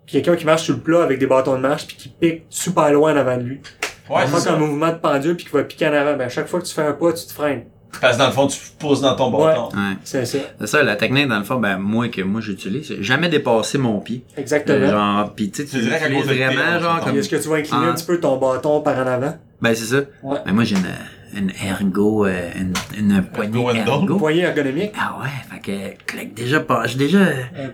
[SPEAKER 3] Quelqu'un qui marche sur le plat avec des bâtons de marche, puis qui pique super loin en avant de lui.
[SPEAKER 2] Ouais, c'est
[SPEAKER 3] un mouvement de pendule, puis qui va piquer en avant. Ben, à chaque fois que tu fais un pas, tu te freines.
[SPEAKER 2] Parce que dans le fond, tu pousses dans ton bâton.
[SPEAKER 1] Ouais.
[SPEAKER 3] C'est ça.
[SPEAKER 1] C'est ça, la technique, dans le fond, ben, moi, que moi, j'utilise, c'est jamais dépasser mon pied.
[SPEAKER 3] Exactement.
[SPEAKER 1] Genre, pis tu sais, tu l'utilises vraiment, genre, comme...
[SPEAKER 3] Est-ce que tu vas incliner
[SPEAKER 1] Ah.
[SPEAKER 3] un petit peu ton bâton par en avant?
[SPEAKER 1] Ben, c'est ça.
[SPEAKER 3] Ouais.
[SPEAKER 1] Ben, moi, j'ai une, une ergo, euh, une, une poignée
[SPEAKER 2] Ergo
[SPEAKER 1] ergo.
[SPEAKER 3] Poignée ergonomique.
[SPEAKER 1] Ah ouais, fait que, déjà pas, j'ai déjà,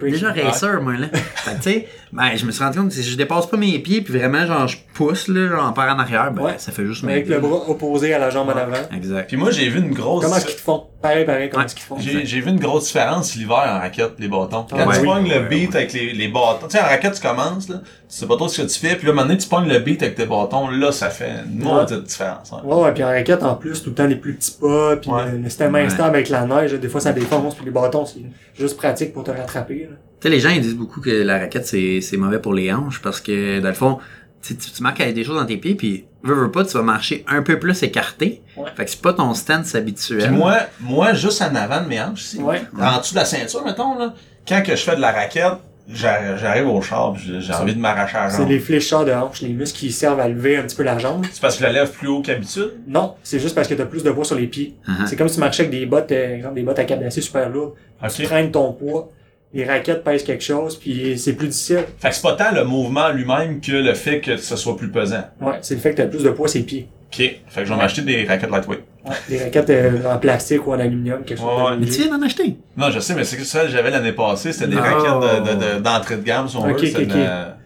[SPEAKER 1] déjà racer, moi, là. fait que, tu sais, ben, je me suis rendu compte que si je dépasse pas mes pieds, puis vraiment, genre, je pousse, là, genre, en part en arrière, ben,
[SPEAKER 3] Ouais.
[SPEAKER 1] ça fait juste
[SPEAKER 3] avec le bras opposé à la jambe en avant.
[SPEAKER 1] Exact.
[SPEAKER 2] Puis moi, j'ai vu une grosse...
[SPEAKER 3] Comment est-ce qu'ils te font? Pareil, pareil, comment
[SPEAKER 1] Ouais.
[SPEAKER 3] est-ce qu'ils font?
[SPEAKER 2] J'ai, j'ai vu une grosse différence l'hiver en raquette, les bâtons. Quand tu pognes le
[SPEAKER 1] Ouais,
[SPEAKER 2] beat avec les, les bâtons, tu sais, en raquette, tu commences, là, tu sais pas trop ce que tu fais, puis là, maintenant, tu pognes le beat avec tes bâtons, là, ça fait une
[SPEAKER 3] Ouais.
[SPEAKER 2] maudite différence. hein.
[SPEAKER 3] Ouais, ouais, puis en raquette, en plus, tout le temps, les plus petits pas, puis
[SPEAKER 2] Ouais.
[SPEAKER 3] le, système
[SPEAKER 1] Ouais.
[SPEAKER 3] instable avec la neige, des fois, ça défonce, puis les bâtons, c'est juste pratique pour te rattraper, là.
[SPEAKER 1] Tu sais, les gens, ils disent beaucoup que la raquette, c'est, c'est mauvais pour les hanches parce que, dans le fond, tu, tu, tu marques avec des choses dans tes pieds, puis veux, veux pas, tu vas marcher un peu plus écarté.
[SPEAKER 3] Ouais.
[SPEAKER 1] Fait que c'est pas ton stance habituel.
[SPEAKER 2] Puis moi, moi, juste en avant de mes hanches, ici,
[SPEAKER 3] Ouais.
[SPEAKER 2] en dessous de la ceinture, mettons, là, quand que je fais de la raquette, j'arrive au char, j'ai envie de m'arracher à la
[SPEAKER 3] C'est
[SPEAKER 2] jambe.
[SPEAKER 3] les flécheurs de hanche, les muscles qui servent à lever un petit peu la jambe.
[SPEAKER 2] C'est parce que je la lève plus haut qu'habitude?
[SPEAKER 3] Non, c'est juste parce que t'as plus de poids sur les pieds.
[SPEAKER 1] Uh-huh.
[SPEAKER 3] C'est comme si tu marchais avec des bottes, euh, exemple des bottes à cadenasser super lourdes. Tu
[SPEAKER 2] Ok.
[SPEAKER 3] traînes ton poids, les raquettes pèsent quelque chose, puis c'est plus difficile.
[SPEAKER 2] Fait que c'est pas tant le mouvement lui-même que le fait que ce soit plus pesant.
[SPEAKER 3] Ouais, c'est le fait que t'as plus de poids sur les pieds.
[SPEAKER 2] Ok. Fait que je vais m'acheter des raquettes lightweight.
[SPEAKER 3] Ouais, des raquettes euh, en plastique ou en aluminium, quelque chose
[SPEAKER 2] Ouais.
[SPEAKER 1] Mais tu viens d'en acheter?
[SPEAKER 2] Non, je sais, mais c'est que ça que j'avais l'année passée, c'était des
[SPEAKER 1] Oh.
[SPEAKER 2] raquettes de- de- de- d'entrée de, gamme, si on
[SPEAKER 3] Ok,
[SPEAKER 2] veut. C'était
[SPEAKER 3] ok,
[SPEAKER 2] de
[SPEAKER 3] ok.
[SPEAKER 2] la-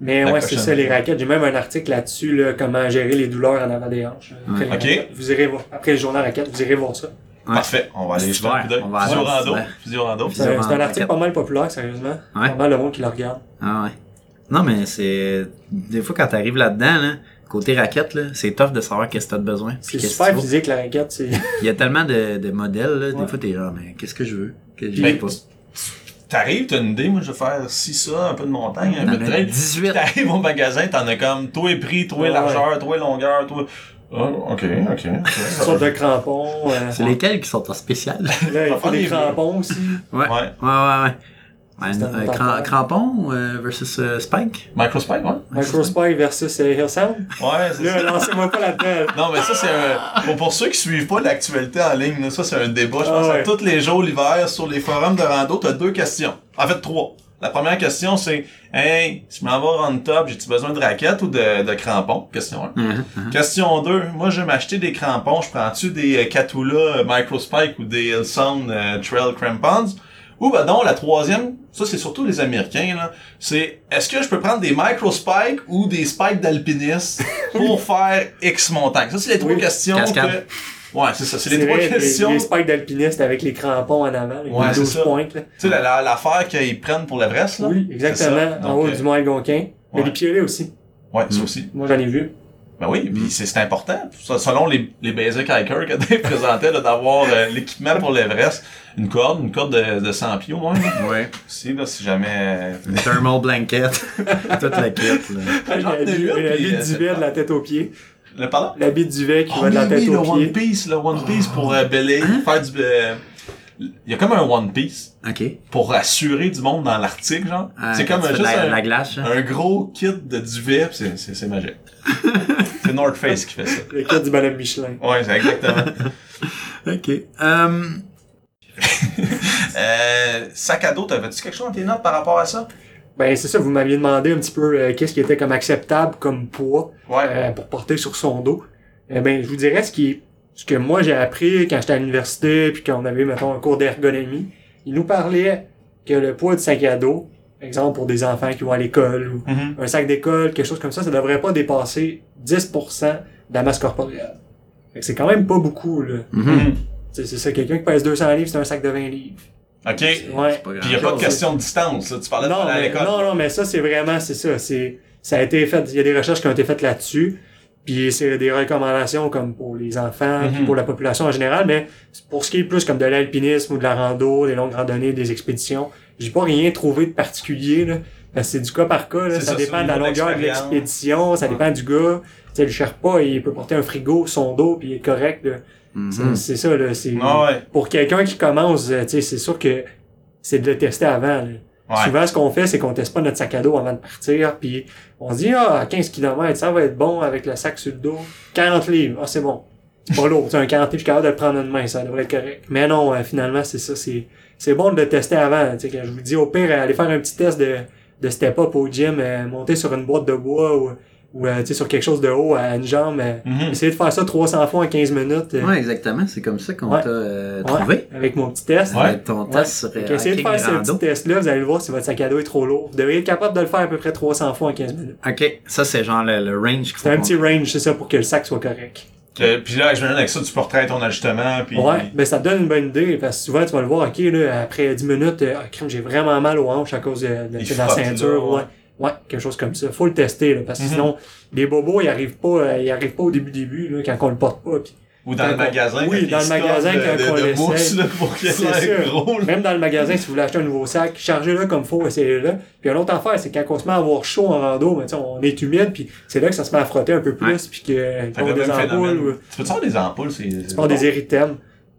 [SPEAKER 3] Mais ouais, c'est ça, les raquettes. J'ai même un article là-dessus, là, comment gérer les douleurs en avant des hanches. Après,
[SPEAKER 2] Ok.
[SPEAKER 3] raquettes. Vous irez voir. Après le journal raquette, vous irez voir ça.
[SPEAKER 1] Ouais.
[SPEAKER 2] Parfait, on va aller jeter un coup d'œil. Physio rando. Physio rando.
[SPEAKER 3] C'est un, article pas mal populaire, sérieusement.
[SPEAKER 1] Ouais.
[SPEAKER 3] Pas mal de monde qui le regarde.
[SPEAKER 1] Ah ouais. Non, mais c'est... Des fois, quand t'arrives là-dedans, là, côté raquette, là, c'est tough de savoir qu'est-ce que t'as de besoin.
[SPEAKER 3] C'est super
[SPEAKER 1] faut.
[SPEAKER 3] physique, la raquette. C'est...
[SPEAKER 1] Il y a tellement de, de modèles, là.
[SPEAKER 3] Ouais.
[SPEAKER 1] Des fois, t'es là, mais qu'est-ce que je veux? Que je veux pas?
[SPEAKER 2] T'arrives, t'as une idée, moi je vais faire ci, ça, un peu de montagne, un peu de trail.
[SPEAKER 1] 18.
[SPEAKER 2] T'arrives au magasin, t'en as comme, toi est prix, toi est
[SPEAKER 3] Ouais.
[SPEAKER 2] largeur, toi est longueur, toi... Oh, ok, ok.
[SPEAKER 3] Toutes sortes de crampons. euh,
[SPEAKER 1] C'est lesquels qui sont en spécial?
[SPEAKER 3] Là, il faut des crampons aussi.
[SPEAKER 1] ouais.
[SPEAKER 2] Ouais.
[SPEAKER 1] Ouais, ouais, ouais. Ouais,
[SPEAKER 3] C'est un
[SPEAKER 1] euh,
[SPEAKER 3] autre
[SPEAKER 1] cran-
[SPEAKER 3] affaire.
[SPEAKER 1] crampon euh, versus euh, Spike?
[SPEAKER 2] Microspike, ouais.
[SPEAKER 3] Microspike versus euh, Hillsound.
[SPEAKER 2] Ouais, c'est ça.
[SPEAKER 3] lancez-moi pas là-dedans.
[SPEAKER 2] Non, mais ça, c'est un. Pour, pour ceux qui suivent pas l'actualité en ligne, ça, c'est un débat. Je pense
[SPEAKER 3] Ah ouais.
[SPEAKER 2] à tous les jours l'hiver sur les forums de rando, t'as deux questions. En fait, trois. La première question, c'est Hey, si je m'en vais on top, j'ai-tu besoin de raquettes ou de, de crampons? Question 1.
[SPEAKER 1] Mhm, mhm.
[SPEAKER 2] Question 2. Moi, je vais m'acheter des crampons. Je prends-tu des euh, Catula euh, Microspike ou des Hillsound euh, Trail Crampons? Ou ben non, la troisième, ça c'est surtout les Américains, là, c'est est-ce que je peux prendre des Microspikes ou des spikes d'alpinistes pour faire X montagne? Ça, c'est les trois questions
[SPEAKER 1] Cascade.
[SPEAKER 2] que... Ouais, c'est ça, c'est les trois questions.
[SPEAKER 3] Les, les spikes d'alpinistes avec les crampons en avant,
[SPEAKER 2] Ouais,
[SPEAKER 3] les
[SPEAKER 2] c'est
[SPEAKER 3] 12
[SPEAKER 2] ça.
[SPEAKER 3] pointes. Là.
[SPEAKER 2] Tu sais, la- la- l'affaire qu'ils prennent pour l'Everest, là?
[SPEAKER 3] Oui, exactement. En haut
[SPEAKER 2] euh,
[SPEAKER 3] du Mont Algonquin. Mais
[SPEAKER 2] ouais.
[SPEAKER 3] les piolets aussi.
[SPEAKER 2] Ouais, ça
[SPEAKER 1] Mm.
[SPEAKER 2] aussi.
[SPEAKER 3] Moi, j'en ai vu.
[SPEAKER 2] Ben oui, puis c'est c'est important. Selon les, les basic hikers que Dave présentait, là, d'avoir euh, l'équipement pour l'Everest, une corde, une corde de, de 100 pieds au moins.
[SPEAKER 1] Ouais.
[SPEAKER 2] Si, là, si jamais...
[SPEAKER 1] Une thermal blanket. Toute la kit, là.
[SPEAKER 2] J'en ai
[SPEAKER 3] l'habit
[SPEAKER 2] euh,
[SPEAKER 3] la tête aux pieds.
[SPEAKER 2] Le pardon?
[SPEAKER 3] L'habit du duvet qui
[SPEAKER 2] Oh
[SPEAKER 3] va de la tête
[SPEAKER 2] oui, le
[SPEAKER 3] aux
[SPEAKER 2] One
[SPEAKER 3] pieds.
[SPEAKER 2] Piece, le One Piece pour euh, belayer, faire du... euh, Il y a comme un One Piece
[SPEAKER 1] OK.
[SPEAKER 2] pour assurer du monde dans l'Arctique, genre.
[SPEAKER 1] Ah,
[SPEAKER 2] c'est comme juste
[SPEAKER 1] la,
[SPEAKER 2] un,
[SPEAKER 1] la glace, hein?
[SPEAKER 2] un gros kit de duvet, pis c'est- c'est c'est magique. c'est North Face qui fait ça.
[SPEAKER 3] Le kit du bonhomme Michelin.
[SPEAKER 2] Ouais, c'est exactement.
[SPEAKER 1] OK. Euh,
[SPEAKER 2] Euh, sac à dos, t'avais-tu quelque chose dans tes notes par rapport à ça?
[SPEAKER 3] Ben, c'est ça, vous m'aviez demandé un petit peu euh, qu'est-ce qui était comme acceptable comme poids
[SPEAKER 2] Ouais.
[SPEAKER 3] euh, pour porter sur son dos. Eh ben, je vous dirais ce qui ce que moi j'ai appris quand j'étais à l'université puis quand on avait, mettons, un cours d'ergonomie. Il nous parlait que le poids du sac à dos, exemple pour des enfants qui vont à l'école ou
[SPEAKER 2] Mhm.
[SPEAKER 3] un sac d'école, quelque chose comme ça, ça devrait pas dépasser 10% de la masse corporelle. Fait que c'est quand même pas beaucoup, là.
[SPEAKER 1] mhm.
[SPEAKER 2] Mhm.
[SPEAKER 3] C'est c'est ça, quelqu'un qui pèse 200 livres, c'est un sac de 20 livres.
[SPEAKER 2] OK.
[SPEAKER 3] Ouais.
[SPEAKER 1] Pas
[SPEAKER 2] Puis y a pas de question de distance, là. Tu parlais de
[SPEAKER 3] Non,
[SPEAKER 2] à
[SPEAKER 3] mais,
[SPEAKER 2] l'école.
[SPEAKER 3] non, non, mais ça, c'est vraiment, c'est ça. C'est, ça a été fait, il y a des recherches qui ont été faites là-dessus. Puis c'est des recommandations comme pour les enfants, puis
[SPEAKER 2] Mhm.
[SPEAKER 3] pour la population en général, mais pour ce qui est plus comme de l'alpinisme ou de la rando, des longues randonnées, des expéditions, j'ai pas rien trouvé de particulier, là. Parce que c'est du cas par cas, là. Ça,
[SPEAKER 2] ça,
[SPEAKER 3] dépend de la longueur de l'expédition, ça dépend du gars. Tu sais, le Sherpa, il peut porter un frigo sur son dos puis il est correct, là.
[SPEAKER 1] Mhm.
[SPEAKER 3] C'est- C'est ça, là. C'est,
[SPEAKER 2] Ah ouais.
[SPEAKER 3] pour quelqu'un qui commence, euh, tu sais, c'est sûr que c'est de le tester avant, là.
[SPEAKER 2] Ouais.
[SPEAKER 3] Souvent, ce qu'on fait, c'est qu'on teste pas notre sac à dos avant de partir, puis on se dit, ah, à 15 km, ça va être bon avec le sac sur le dos. 40 livres, ah, c'est bon. C'est pas lourd, c'est un 40 livres, je suis capable de le prendre une main, ça devrait être correct. Mais non, euh, finalement, c'est ça, c'est, c'est bon de le tester avant, tu sais, que je vous dis, au pire, allez faire un petit test de, de step-up au gym, euh, monter sur une boîte de bois ou, ou euh, tu sais, sur quelque chose de haut à une jambe, euh,
[SPEAKER 2] Mhm.
[SPEAKER 3] essayez de faire ça 300 fois en 15 minutes, euh,
[SPEAKER 1] Ouais, exactement. C'est comme ça qu'on
[SPEAKER 3] Ouais.
[SPEAKER 1] t'a euh,
[SPEAKER 3] ouais,
[SPEAKER 1] trouvé.
[SPEAKER 3] avec mon petit test.
[SPEAKER 2] Ouais.
[SPEAKER 1] Avec ton test sur euh,
[SPEAKER 3] essayez de faire ce petit test-là, vous allez voir si votre sac à dos est trop lourd. Vous devriez être capable de le faire à peu près 300 fois en 15 minutes.
[SPEAKER 1] OK. Ça, c'est genre le, le range
[SPEAKER 3] C'est un petit range, c'est ça, pour que le sac soit correct.
[SPEAKER 2] Puis là, je me avec ça, tu porterais ton ajustement, puis...
[SPEAKER 3] Ouais, ben ça te donne une bonne idée, parce que souvent tu vas le voir, ok, là, après 10 minutes, ah, j'ai vraiment mal aux hanches à cause de, de-
[SPEAKER 2] Il
[SPEAKER 3] de la ceinture,
[SPEAKER 2] là,
[SPEAKER 3] ouais.
[SPEAKER 2] Ouais.
[SPEAKER 3] Quelque chose comme ça. Faut le tester, là, parce que
[SPEAKER 2] Mhm.
[SPEAKER 3] sinon, les bobos, ils arrivent pas, euh, ils arrivent pas au début, début, là, quand on le porte pas. puis
[SPEAKER 2] Ou dans le magasin,
[SPEAKER 3] oui, dans le magasin, quand
[SPEAKER 2] de,
[SPEAKER 3] on
[SPEAKER 2] de, mousse, là, pour gros, là.
[SPEAKER 3] Même dans le magasin, si vous voulez acheter un nouveau sac, chargez-le comme faut, essayez-le. Puis une autre affaire, c'est quand on se met à avoir chaud en rando, ben, tu sais, on est humide, puis c'est là que ça se met à frotter un peu plus,
[SPEAKER 1] Ouais.
[SPEAKER 3] puis qu'on a des ampoules, ou
[SPEAKER 2] Tu peux-tu avoir des ampoules? C'est
[SPEAKER 3] tu prends des érythèmes.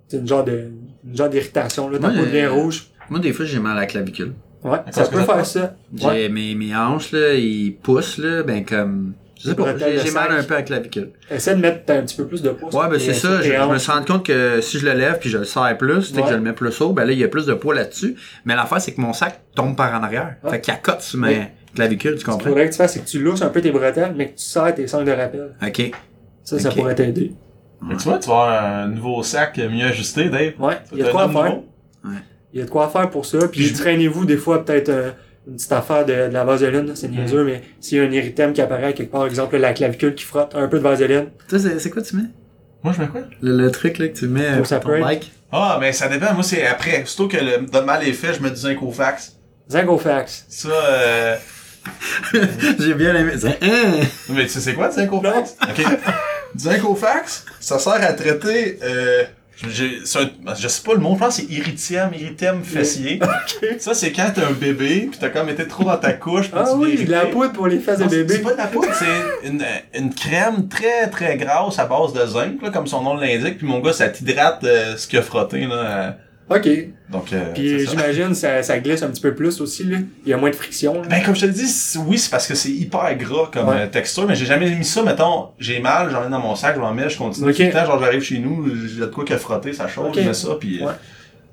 [SPEAKER 3] C'est une genre de, une genre d'irritation, là, ta peau devient
[SPEAKER 1] euh,
[SPEAKER 3] rouge.
[SPEAKER 1] Moi, des fois, j'ai mal à la clavicule.
[SPEAKER 3] Ouais, ça peut faire ça.
[SPEAKER 1] J'ai
[SPEAKER 3] Ouais.
[SPEAKER 1] mes, mes hanches, là, ils poussent, là, ben comme... Je sais pas,
[SPEAKER 3] bretelles
[SPEAKER 1] j'ai mal un peu à la clavicule.
[SPEAKER 3] Essaie de mettre un petit peu plus de poids.
[SPEAKER 1] Ouais, ben c'est ça. Je, me suis rendu compte que si je le lève puis je le serre plus, tu sais, que
[SPEAKER 3] Ouais.
[SPEAKER 1] je le mets plus haut, ben là, il y a plus de poids là-dessus. Mais l'affaire, c'est que mon sac tombe par en arrière.
[SPEAKER 3] Ouais.
[SPEAKER 1] Fait qu'il accote sur mes
[SPEAKER 3] Oui.
[SPEAKER 1] clavicules, tu
[SPEAKER 3] Ce qu'il
[SPEAKER 1] comprends?
[SPEAKER 3] faudrait que tu fasses, c'est que tu louches un peu tes bretelles, mais que tu serres tes sangles de rappel.
[SPEAKER 1] Ok.
[SPEAKER 3] Ça, ça pourrait t'aider.
[SPEAKER 2] Tu vois, tu vas avoir un nouveau sac mieux ajusté, Dave.
[SPEAKER 3] Ouais, il y a
[SPEAKER 2] un
[SPEAKER 3] à faire.
[SPEAKER 2] nouveau?
[SPEAKER 3] Il y a de quoi faire pour ça. Puis traînez-vous des fois peut-être euh, une petite affaire de, de la vaseline, là, c'est niaiseux, mais s'il y a un érythème qui apparaît quelque part, exemple la clavicule qui frotte, un peu de vaseline.
[SPEAKER 1] Toi, c'est c'est quoi tu mets?
[SPEAKER 2] Moi, je mets quoi?
[SPEAKER 1] Le, le truc là, que tu mets euh,
[SPEAKER 3] Pour
[SPEAKER 1] pour ton bike?
[SPEAKER 2] Ah, mais ça dépend. Moi, c'est après. Surtout que le, le mal est fait, je mets du zinc au fax.
[SPEAKER 3] Zingofax.
[SPEAKER 2] Ça, euh...
[SPEAKER 1] J'ai bien aimé. Hein?
[SPEAKER 2] Mais tu sais c'est quoi du zinc au fax? Ok. du zinc au fax, ça sert à traiter, euh... c'est un- je sais pas le mot, je pense que c'est irritème, irritème fessier.
[SPEAKER 3] Ok.
[SPEAKER 2] Ça, c'est quand t'as un bébé, pis t'as comme été trop dans ta couche, pis
[SPEAKER 3] Ah oui, de la poudre pour les fesses de
[SPEAKER 2] Non,
[SPEAKER 3] bébé.
[SPEAKER 2] C'est pas de la poudre, c'est une, une crème très très grasse à base de zinc, là, comme son nom l'indique. Puis mon gars, ça t'hydrate euh, ce qu'il a frotté. Là, euh.
[SPEAKER 3] Ok.
[SPEAKER 2] donc, euh,
[SPEAKER 3] Puis
[SPEAKER 2] ça.
[SPEAKER 3] j'imagine ça, ça glisse un petit peu plus aussi, là. Il y a moins de friction. là.
[SPEAKER 2] Ben comme je te le dis, oui, c'est parce que c'est hyper gras comme
[SPEAKER 3] Ouais.
[SPEAKER 2] euh, texture, mais j'ai jamais mis ça, mettons, j'ai mal, j'en ai dans mon sac, je m'en mets, je continue.
[SPEAKER 3] Ok.
[SPEAKER 2] Tout le temps, genre j'arrive chez nous, j'ai de quoi que frotter, ça chauffe, je mets ça, puis... euh,
[SPEAKER 3] Ouais.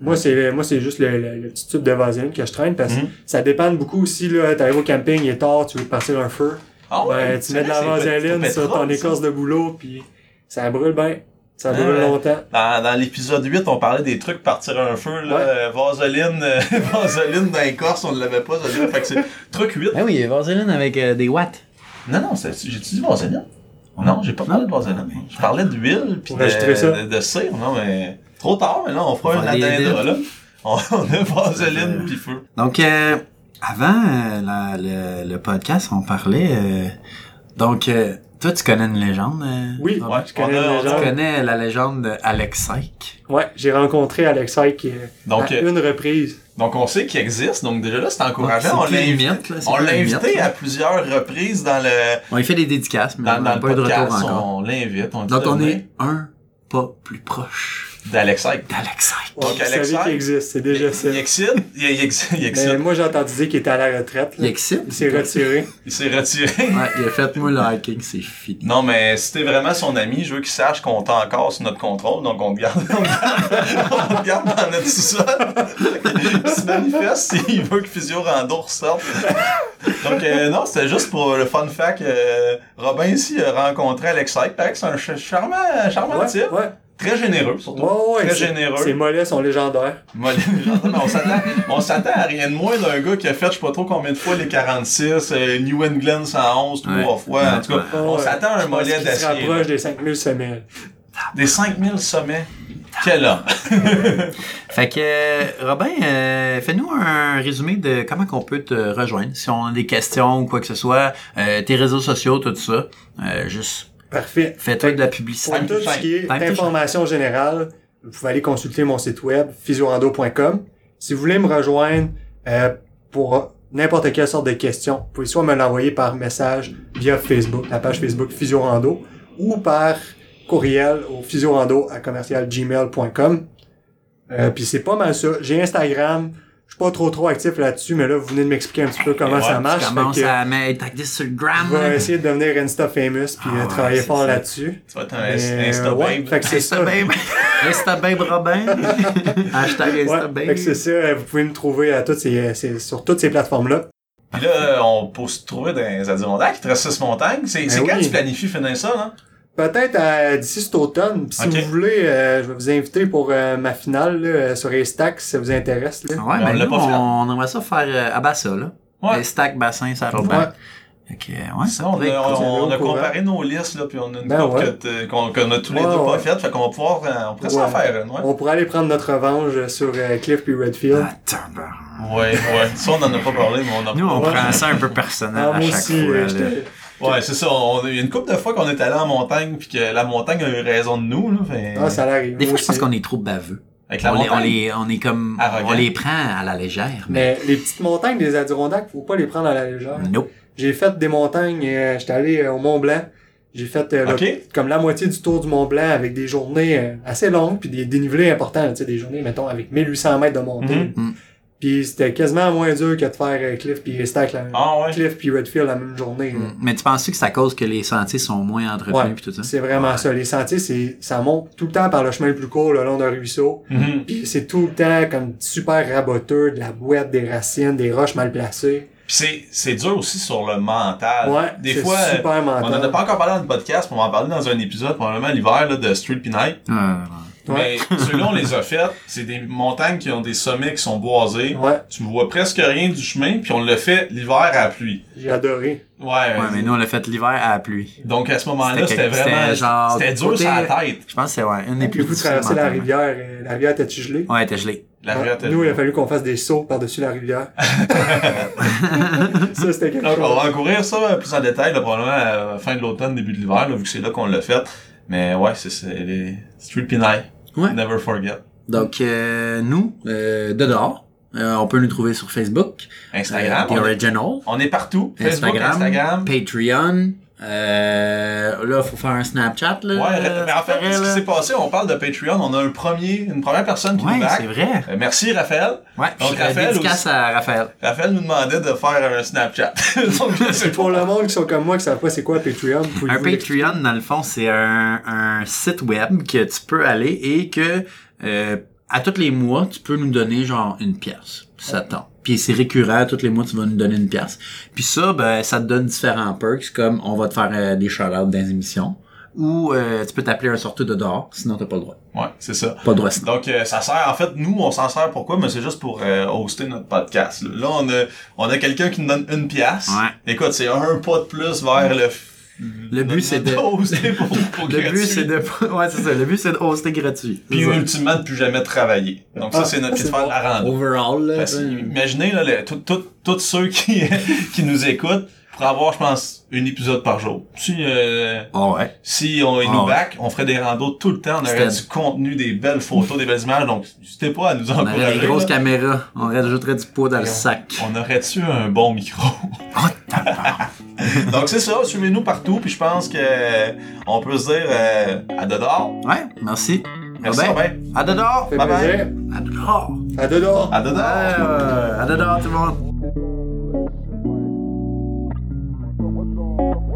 [SPEAKER 3] Moi, c'est moi c'est juste le, le, le petit tube de vaseline que je traîne parce que
[SPEAKER 2] Mhm.
[SPEAKER 3] ça dépend beaucoup aussi. là T'arrives au camping, il est tard, tu veux partir un feu.
[SPEAKER 2] Ah ouais,
[SPEAKER 3] ben, tu mets de la vaseline sur ton écorce de boulot, puis ça brûle bien. Ça
[SPEAKER 2] Ouais.
[SPEAKER 3] longtemps.
[SPEAKER 2] Dans, dans l'épisode 8, on parlait des trucs partir un feu, là,
[SPEAKER 3] Ouais.
[SPEAKER 2] euh, vaseline, euh, vaseline dans les corses, on ne l'avait pas, ça fait que c'est truc 8.
[SPEAKER 1] Ah oui, vaseline avec euh, des watts.
[SPEAKER 2] Non, non, j'ai-tu dit vaseline? Non, j'ai pas parlé de vaseline. Je parlais d'huile pis
[SPEAKER 3] Pour
[SPEAKER 2] de, de, de cire, non, mais trop tard, mais là, on fera
[SPEAKER 1] On
[SPEAKER 2] un
[SPEAKER 1] aider.
[SPEAKER 2] là. On, on a vaseline pis feu.
[SPEAKER 1] Donc, euh, avant euh, la- le, le podcast, on parlait... euh, donc, euh, toi, tu connais une légende? euh,
[SPEAKER 3] Oui?
[SPEAKER 2] Ouais,
[SPEAKER 3] je connais
[SPEAKER 2] a-
[SPEAKER 1] Tu
[SPEAKER 3] légende.
[SPEAKER 1] connais la légende d'Alex Syke?
[SPEAKER 3] Ouais, j'ai rencontré Alexei qui est
[SPEAKER 2] Donc,
[SPEAKER 3] à
[SPEAKER 2] euh,
[SPEAKER 3] une reprise.
[SPEAKER 2] donc on sait qu'il existe, donc déjà là, c'est encourageant. On l'a invité, on l'a invité à plusieurs reprises dans le,
[SPEAKER 1] On lui fait des dédicaces, mais
[SPEAKER 2] dans,
[SPEAKER 1] on n'a pas eu de retour encore.
[SPEAKER 2] On l'invite, on dit
[SPEAKER 1] Donc, on est un pas plus proche
[SPEAKER 2] d'Alexei.
[SPEAKER 1] d'Alex Syke.
[SPEAKER 3] Ouais,
[SPEAKER 2] donc,
[SPEAKER 3] vous
[SPEAKER 2] Alexei,
[SPEAKER 3] savez qu'il existe, c'est déjà ça.
[SPEAKER 2] Il excite, il, il excite, il excite.
[SPEAKER 3] Mais moi, j'ai entendu dire qu'il était à la retraite.
[SPEAKER 1] Il
[SPEAKER 3] là.
[SPEAKER 1] excite?
[SPEAKER 3] Il s'est retiré.
[SPEAKER 2] Il s'est retiré.
[SPEAKER 1] Ouais, il a fait moi le hiking, c'est fini.
[SPEAKER 2] Non, mais si t'es vraiment son ami, je veux qu'il sache qu'on t'a encore sous notre contrôle, donc on te garde, on te garde, on te garde dans notre sous-sol. Il se manifeste s'il veut que Physio Rando ressorte. Donc, euh, non, c'était juste pour le fun fact. euh, Robin ici a rencontré Alex que c'est un ch- charmant, charmant
[SPEAKER 3] Ouais,
[SPEAKER 2] type.
[SPEAKER 3] ouais.
[SPEAKER 2] Très généreux, surtout.
[SPEAKER 3] Ouais, ouais,
[SPEAKER 2] Très
[SPEAKER 3] c'est-
[SPEAKER 2] généreux.
[SPEAKER 3] Ses mollets sont légendaires.
[SPEAKER 2] Gens- mais on s'attend, on s'attend à rien de moins d'un gars qui a fait je sais pas trop combien de fois les 46, euh, New England 111 trois
[SPEAKER 1] Ouais.
[SPEAKER 2] fois. En tout cas,
[SPEAKER 1] Ouais.
[SPEAKER 2] on s'attend à un mollet
[SPEAKER 3] se
[SPEAKER 2] d'acier. là.
[SPEAKER 3] rapproche des 5000 semelles.
[SPEAKER 2] Des 5000 sommets? Quel homme.
[SPEAKER 1] Fait que, euh, Robin, euh, fais-nous un résumé de comment qu'on peut te rejoindre. Si on a des questions ou quoi que ce soit, euh, tes réseaux sociaux, tout ça. Euh, juste,
[SPEAKER 3] Parfait.
[SPEAKER 1] fais-toi de la publicité.
[SPEAKER 3] Pour tout ce qui est information générale, vous pouvez aller consulter mon site web, physiorando.com. Si vous voulez me rejoindre euh, pour n'importe quelle sorte de questions, vous pouvez soit me l'envoyer par message via Facebook, la page Facebook Physiorando, ou par courriel au physiorando à commercialgmail.com. Euh, Puis c'est pas mal ça. J'ai Instagram. Je suis pas trop trop actif là-dessus, mais là, vous venez de m'expliquer un petit peu comment
[SPEAKER 2] Ouais,
[SPEAKER 3] ça marche.
[SPEAKER 1] Je commence à mettre sur le gram.
[SPEAKER 3] Je vais essayer de devenir Insta famous puis
[SPEAKER 1] Ah
[SPEAKER 3] euh,
[SPEAKER 1] ouais,
[SPEAKER 3] travailler fort là-dessus.
[SPEAKER 2] Tu vas être un Insta
[SPEAKER 3] ouais,
[SPEAKER 2] babe.
[SPEAKER 3] fait que c'est
[SPEAKER 1] Insta
[SPEAKER 3] ça.
[SPEAKER 1] babe. Insta babe Robin. Hashtag Insta babe.
[SPEAKER 3] fait que c'est ça, euh, vous pouvez me trouver à toutes ces, euh, ces- sur toutes ces plateformes-là.
[SPEAKER 2] Puis là, on peut se trouver dans les Adirondacks, il te reste 6 montagnes. C'est c'est
[SPEAKER 3] Ben
[SPEAKER 2] quand
[SPEAKER 3] oui.
[SPEAKER 2] tu planifies finir ça, là?
[SPEAKER 3] Peut-être euh, d'ici cet automne. Puis si vous voulez, euh, je vais vous inviter pour euh, ma finale là, euh, sur les stacks si ça vous intéresse. Là.
[SPEAKER 1] Ouais,
[SPEAKER 2] Mais on
[SPEAKER 1] mais
[SPEAKER 2] l'a
[SPEAKER 1] nous,
[SPEAKER 2] pas fait.
[SPEAKER 1] on aimerait ça faire euh, à Bassa, là.
[SPEAKER 2] Ouais.
[SPEAKER 1] Les stacks, bassin, ça
[SPEAKER 3] Ouais.
[SPEAKER 1] Fait que, ouais,
[SPEAKER 2] Ça, on, a, on, on a comparé nos listes, là, puis on a une
[SPEAKER 3] Ben
[SPEAKER 2] coupe
[SPEAKER 3] ouais.
[SPEAKER 2] qu'on qu'on a tous les
[SPEAKER 3] Ouais,
[SPEAKER 2] deux
[SPEAKER 3] ouais.
[SPEAKER 2] pas faites, fait qu'on va pouvoir, euh, on pourrait s'en
[SPEAKER 3] Ouais.
[SPEAKER 2] faire une, ouais.
[SPEAKER 3] On pourrait aller prendre notre revanche sur euh, Cliff puis Redfield.
[SPEAKER 1] Ah, tabarnak.
[SPEAKER 2] Ouais, ouais. Ça, on en a pas parlé, mais on a
[SPEAKER 1] Nous, on prend ça un peu personnel
[SPEAKER 3] Ah,
[SPEAKER 1] à
[SPEAKER 3] moi
[SPEAKER 1] chaque
[SPEAKER 3] aussi,
[SPEAKER 1] fois.
[SPEAKER 2] Ouais, c'est ça. On, il y a une couple de fois qu'on est allé en montagne, puis que la montagne a eu raison de nous, là. Fait,
[SPEAKER 3] Ah, ça l'arrive.
[SPEAKER 1] Des fois, je pense qu'on est trop baveux.
[SPEAKER 2] avec la
[SPEAKER 1] On les, on,
[SPEAKER 2] montagne.
[SPEAKER 1] les, on est comme,
[SPEAKER 2] Arrogant.
[SPEAKER 1] on les prend à la légère, mais,
[SPEAKER 3] Mais les petites montagnes des Adirondacks, faut pas les prendre à la légère.
[SPEAKER 1] nope.
[SPEAKER 3] J'ai fait des montagnes, euh, j'étais allé euh, au Mont Blanc. J'ai fait euh, le- comme la moitié du tour du Mont Blanc avec des journées euh, assez longues puis des dénivelés importants, tu sais, des journées, mettons, avec 1800 mètres de montée.
[SPEAKER 2] Mhm.
[SPEAKER 1] Mhm.
[SPEAKER 3] Puis c'était quasiment moins dur que de faire euh, Cliff puis Stack la
[SPEAKER 2] Ah ouais.
[SPEAKER 3] Cliff puis Redfield la même journée. là.
[SPEAKER 1] Mais tu penses que c'est à cause que les sentiers sont moins entretenus
[SPEAKER 3] Ouais,
[SPEAKER 1] pis tout ça?
[SPEAKER 3] c'est vraiment ça. Les sentiers, c'est, ça monte tout le temps par le chemin le plus court, le long d'un ruisseau.
[SPEAKER 2] Mhm.
[SPEAKER 3] Puis c'est tout le temps comme super raboteux, de la boîte, des racines, des roches mal placées.
[SPEAKER 2] Puis c'est, c'est dur aussi sur le mental.
[SPEAKER 3] Ouais,
[SPEAKER 2] Des
[SPEAKER 3] c'est
[SPEAKER 2] fois, euh,
[SPEAKER 3] super
[SPEAKER 2] on
[SPEAKER 3] mental.
[SPEAKER 2] en a pas encore parlé dans le podcast, mais on va en parler dans un épisode, probablement l'hiver, là, de Street Night.
[SPEAKER 1] Ouais, ouais.
[SPEAKER 2] Mais ceux-là, on les a fait. C'est des montagnes qui ont des sommets qui sont boisés.
[SPEAKER 3] Ouais,
[SPEAKER 2] Tu vois presque rien du chemin, puis on l'a fait l'hiver à la pluie.
[SPEAKER 3] j'ai adoré.
[SPEAKER 2] Ouais,
[SPEAKER 1] Ouais, mais nous, on l'a fait l'hiver à la pluie.
[SPEAKER 2] Donc à ce moment-là,
[SPEAKER 1] C'était
[SPEAKER 2] vraiment...
[SPEAKER 1] c'était genre
[SPEAKER 2] C'était dur sur la tête.
[SPEAKER 1] Je pense que c'est ouais, une des plus
[SPEAKER 3] Puis vous traversez la rivière, euh, la rivière était gelée?
[SPEAKER 1] Ouais, t'es gelé.
[SPEAKER 2] La rivière était-
[SPEAKER 3] Nous, il a fallu qu'on fasse des sauts par-dessus la rivière. ça, c'était quelque
[SPEAKER 2] Donc, on
[SPEAKER 3] chose.
[SPEAKER 2] va courir ça euh, plus en détail, là, probablement à la fin de l'automne, début de l'hiver, là, vu que c'est là qu'on l'a fait. Mais ouais, c'est c'est les Street Pinay.
[SPEAKER 1] Ouais.
[SPEAKER 2] Never forget.
[SPEAKER 1] Donc, euh, nous, euh, de dehors, euh, on peut nous trouver sur Facebook.
[SPEAKER 2] Instagram.
[SPEAKER 1] euh, The Original.
[SPEAKER 2] on est partout. Facebook,
[SPEAKER 1] Instagram.
[SPEAKER 2] Instagram.
[SPEAKER 1] Patreon. Euh, là, faut faire un Snapchat, là.
[SPEAKER 2] Ouais, mais en fait,
[SPEAKER 1] c'est
[SPEAKER 2] ce qui s'est passé, on parle de Patreon, on a un premier, une première personne qui nous
[SPEAKER 1] Ouais,
[SPEAKER 2] back.
[SPEAKER 1] c'est vrai.
[SPEAKER 2] Euh, merci Raphaël.
[SPEAKER 1] Ouais,
[SPEAKER 2] Donc,
[SPEAKER 1] je
[SPEAKER 2] Raphaël
[SPEAKER 1] dédicace à Raphaël.
[SPEAKER 2] Raphaël nous demandait de faire un Snapchat.
[SPEAKER 3] C'est pour le monde qui sont comme moi qui savent pas c'est quoi Patreon.
[SPEAKER 1] Un? Patreon, dans le fond, c'est un, un site web que tu peux aller et que euh, à tous les mois, tu peux nous donner genre une pièce. Ça tente. Puis c'est récurrent, tous les mois, tu vas nous donner une pièce. Puis ça, ben, ça te donne différents perks, comme on va te faire euh, des shout-outs dans les émissions. Ou euh, tu peux t'appeler un sorteur de dehors, sinon t'as pas le droit.
[SPEAKER 2] Ouais, c'est ça.
[SPEAKER 1] Pas le droit sinon.
[SPEAKER 2] Donc, euh, ça sert, en fait, nous, on s'en sert pourquoi? Mais c'est juste pour euh, hoster notre podcast. Là, Là, on a, on a quelqu'un qui nous donne une pièce.
[SPEAKER 1] Ouais.
[SPEAKER 2] Écoute, c'est un pas de plus vers le...
[SPEAKER 1] Le but, c'est de- Le but,
[SPEAKER 2] gratuit.
[SPEAKER 1] c'est de... Ouais, c'est ça. Le but, c'est de hoster gratuit.
[SPEAKER 2] Puis
[SPEAKER 1] C'est ça.
[SPEAKER 2] ultimement, de plus jamais travailler. Donc ça,
[SPEAKER 3] Ah,
[SPEAKER 2] c'est notre
[SPEAKER 3] c'est
[SPEAKER 2] puis de faire
[SPEAKER 3] bon.
[SPEAKER 2] la rando.
[SPEAKER 1] Overall, là.
[SPEAKER 2] Imaginez, là, le- tout- tout- tous ceux qui, qui nous écoutent pour avoir, je pense, un épisode par jour. Si, euh,
[SPEAKER 1] Ah ouais.
[SPEAKER 2] si on est
[SPEAKER 1] Ah
[SPEAKER 2] nous
[SPEAKER 1] ouais.
[SPEAKER 2] back, on ferait des randos tout le temps, on aurait du contenu, des belles photos, des belles images, donc n'hésitez pas à nous
[SPEAKER 1] On
[SPEAKER 2] encourager.
[SPEAKER 1] aurait des grosses
[SPEAKER 2] là.
[SPEAKER 1] caméras. On rajouterait du poids dans le
[SPEAKER 2] Et on-
[SPEAKER 1] sac.
[SPEAKER 2] On aurait-tu un bon micro?
[SPEAKER 1] Oh,
[SPEAKER 2] donc c'est ça, suivez-nous partout, puis je pense que euh, on peut se dire euh, à dedans.
[SPEAKER 1] Ouais, merci.
[SPEAKER 2] Merci Robin.
[SPEAKER 1] À dedans.
[SPEAKER 2] Bye bye.
[SPEAKER 1] À dedans.
[SPEAKER 3] À dedans.
[SPEAKER 2] À dedans.
[SPEAKER 1] Euh, à dedans tout le monde. Thank you.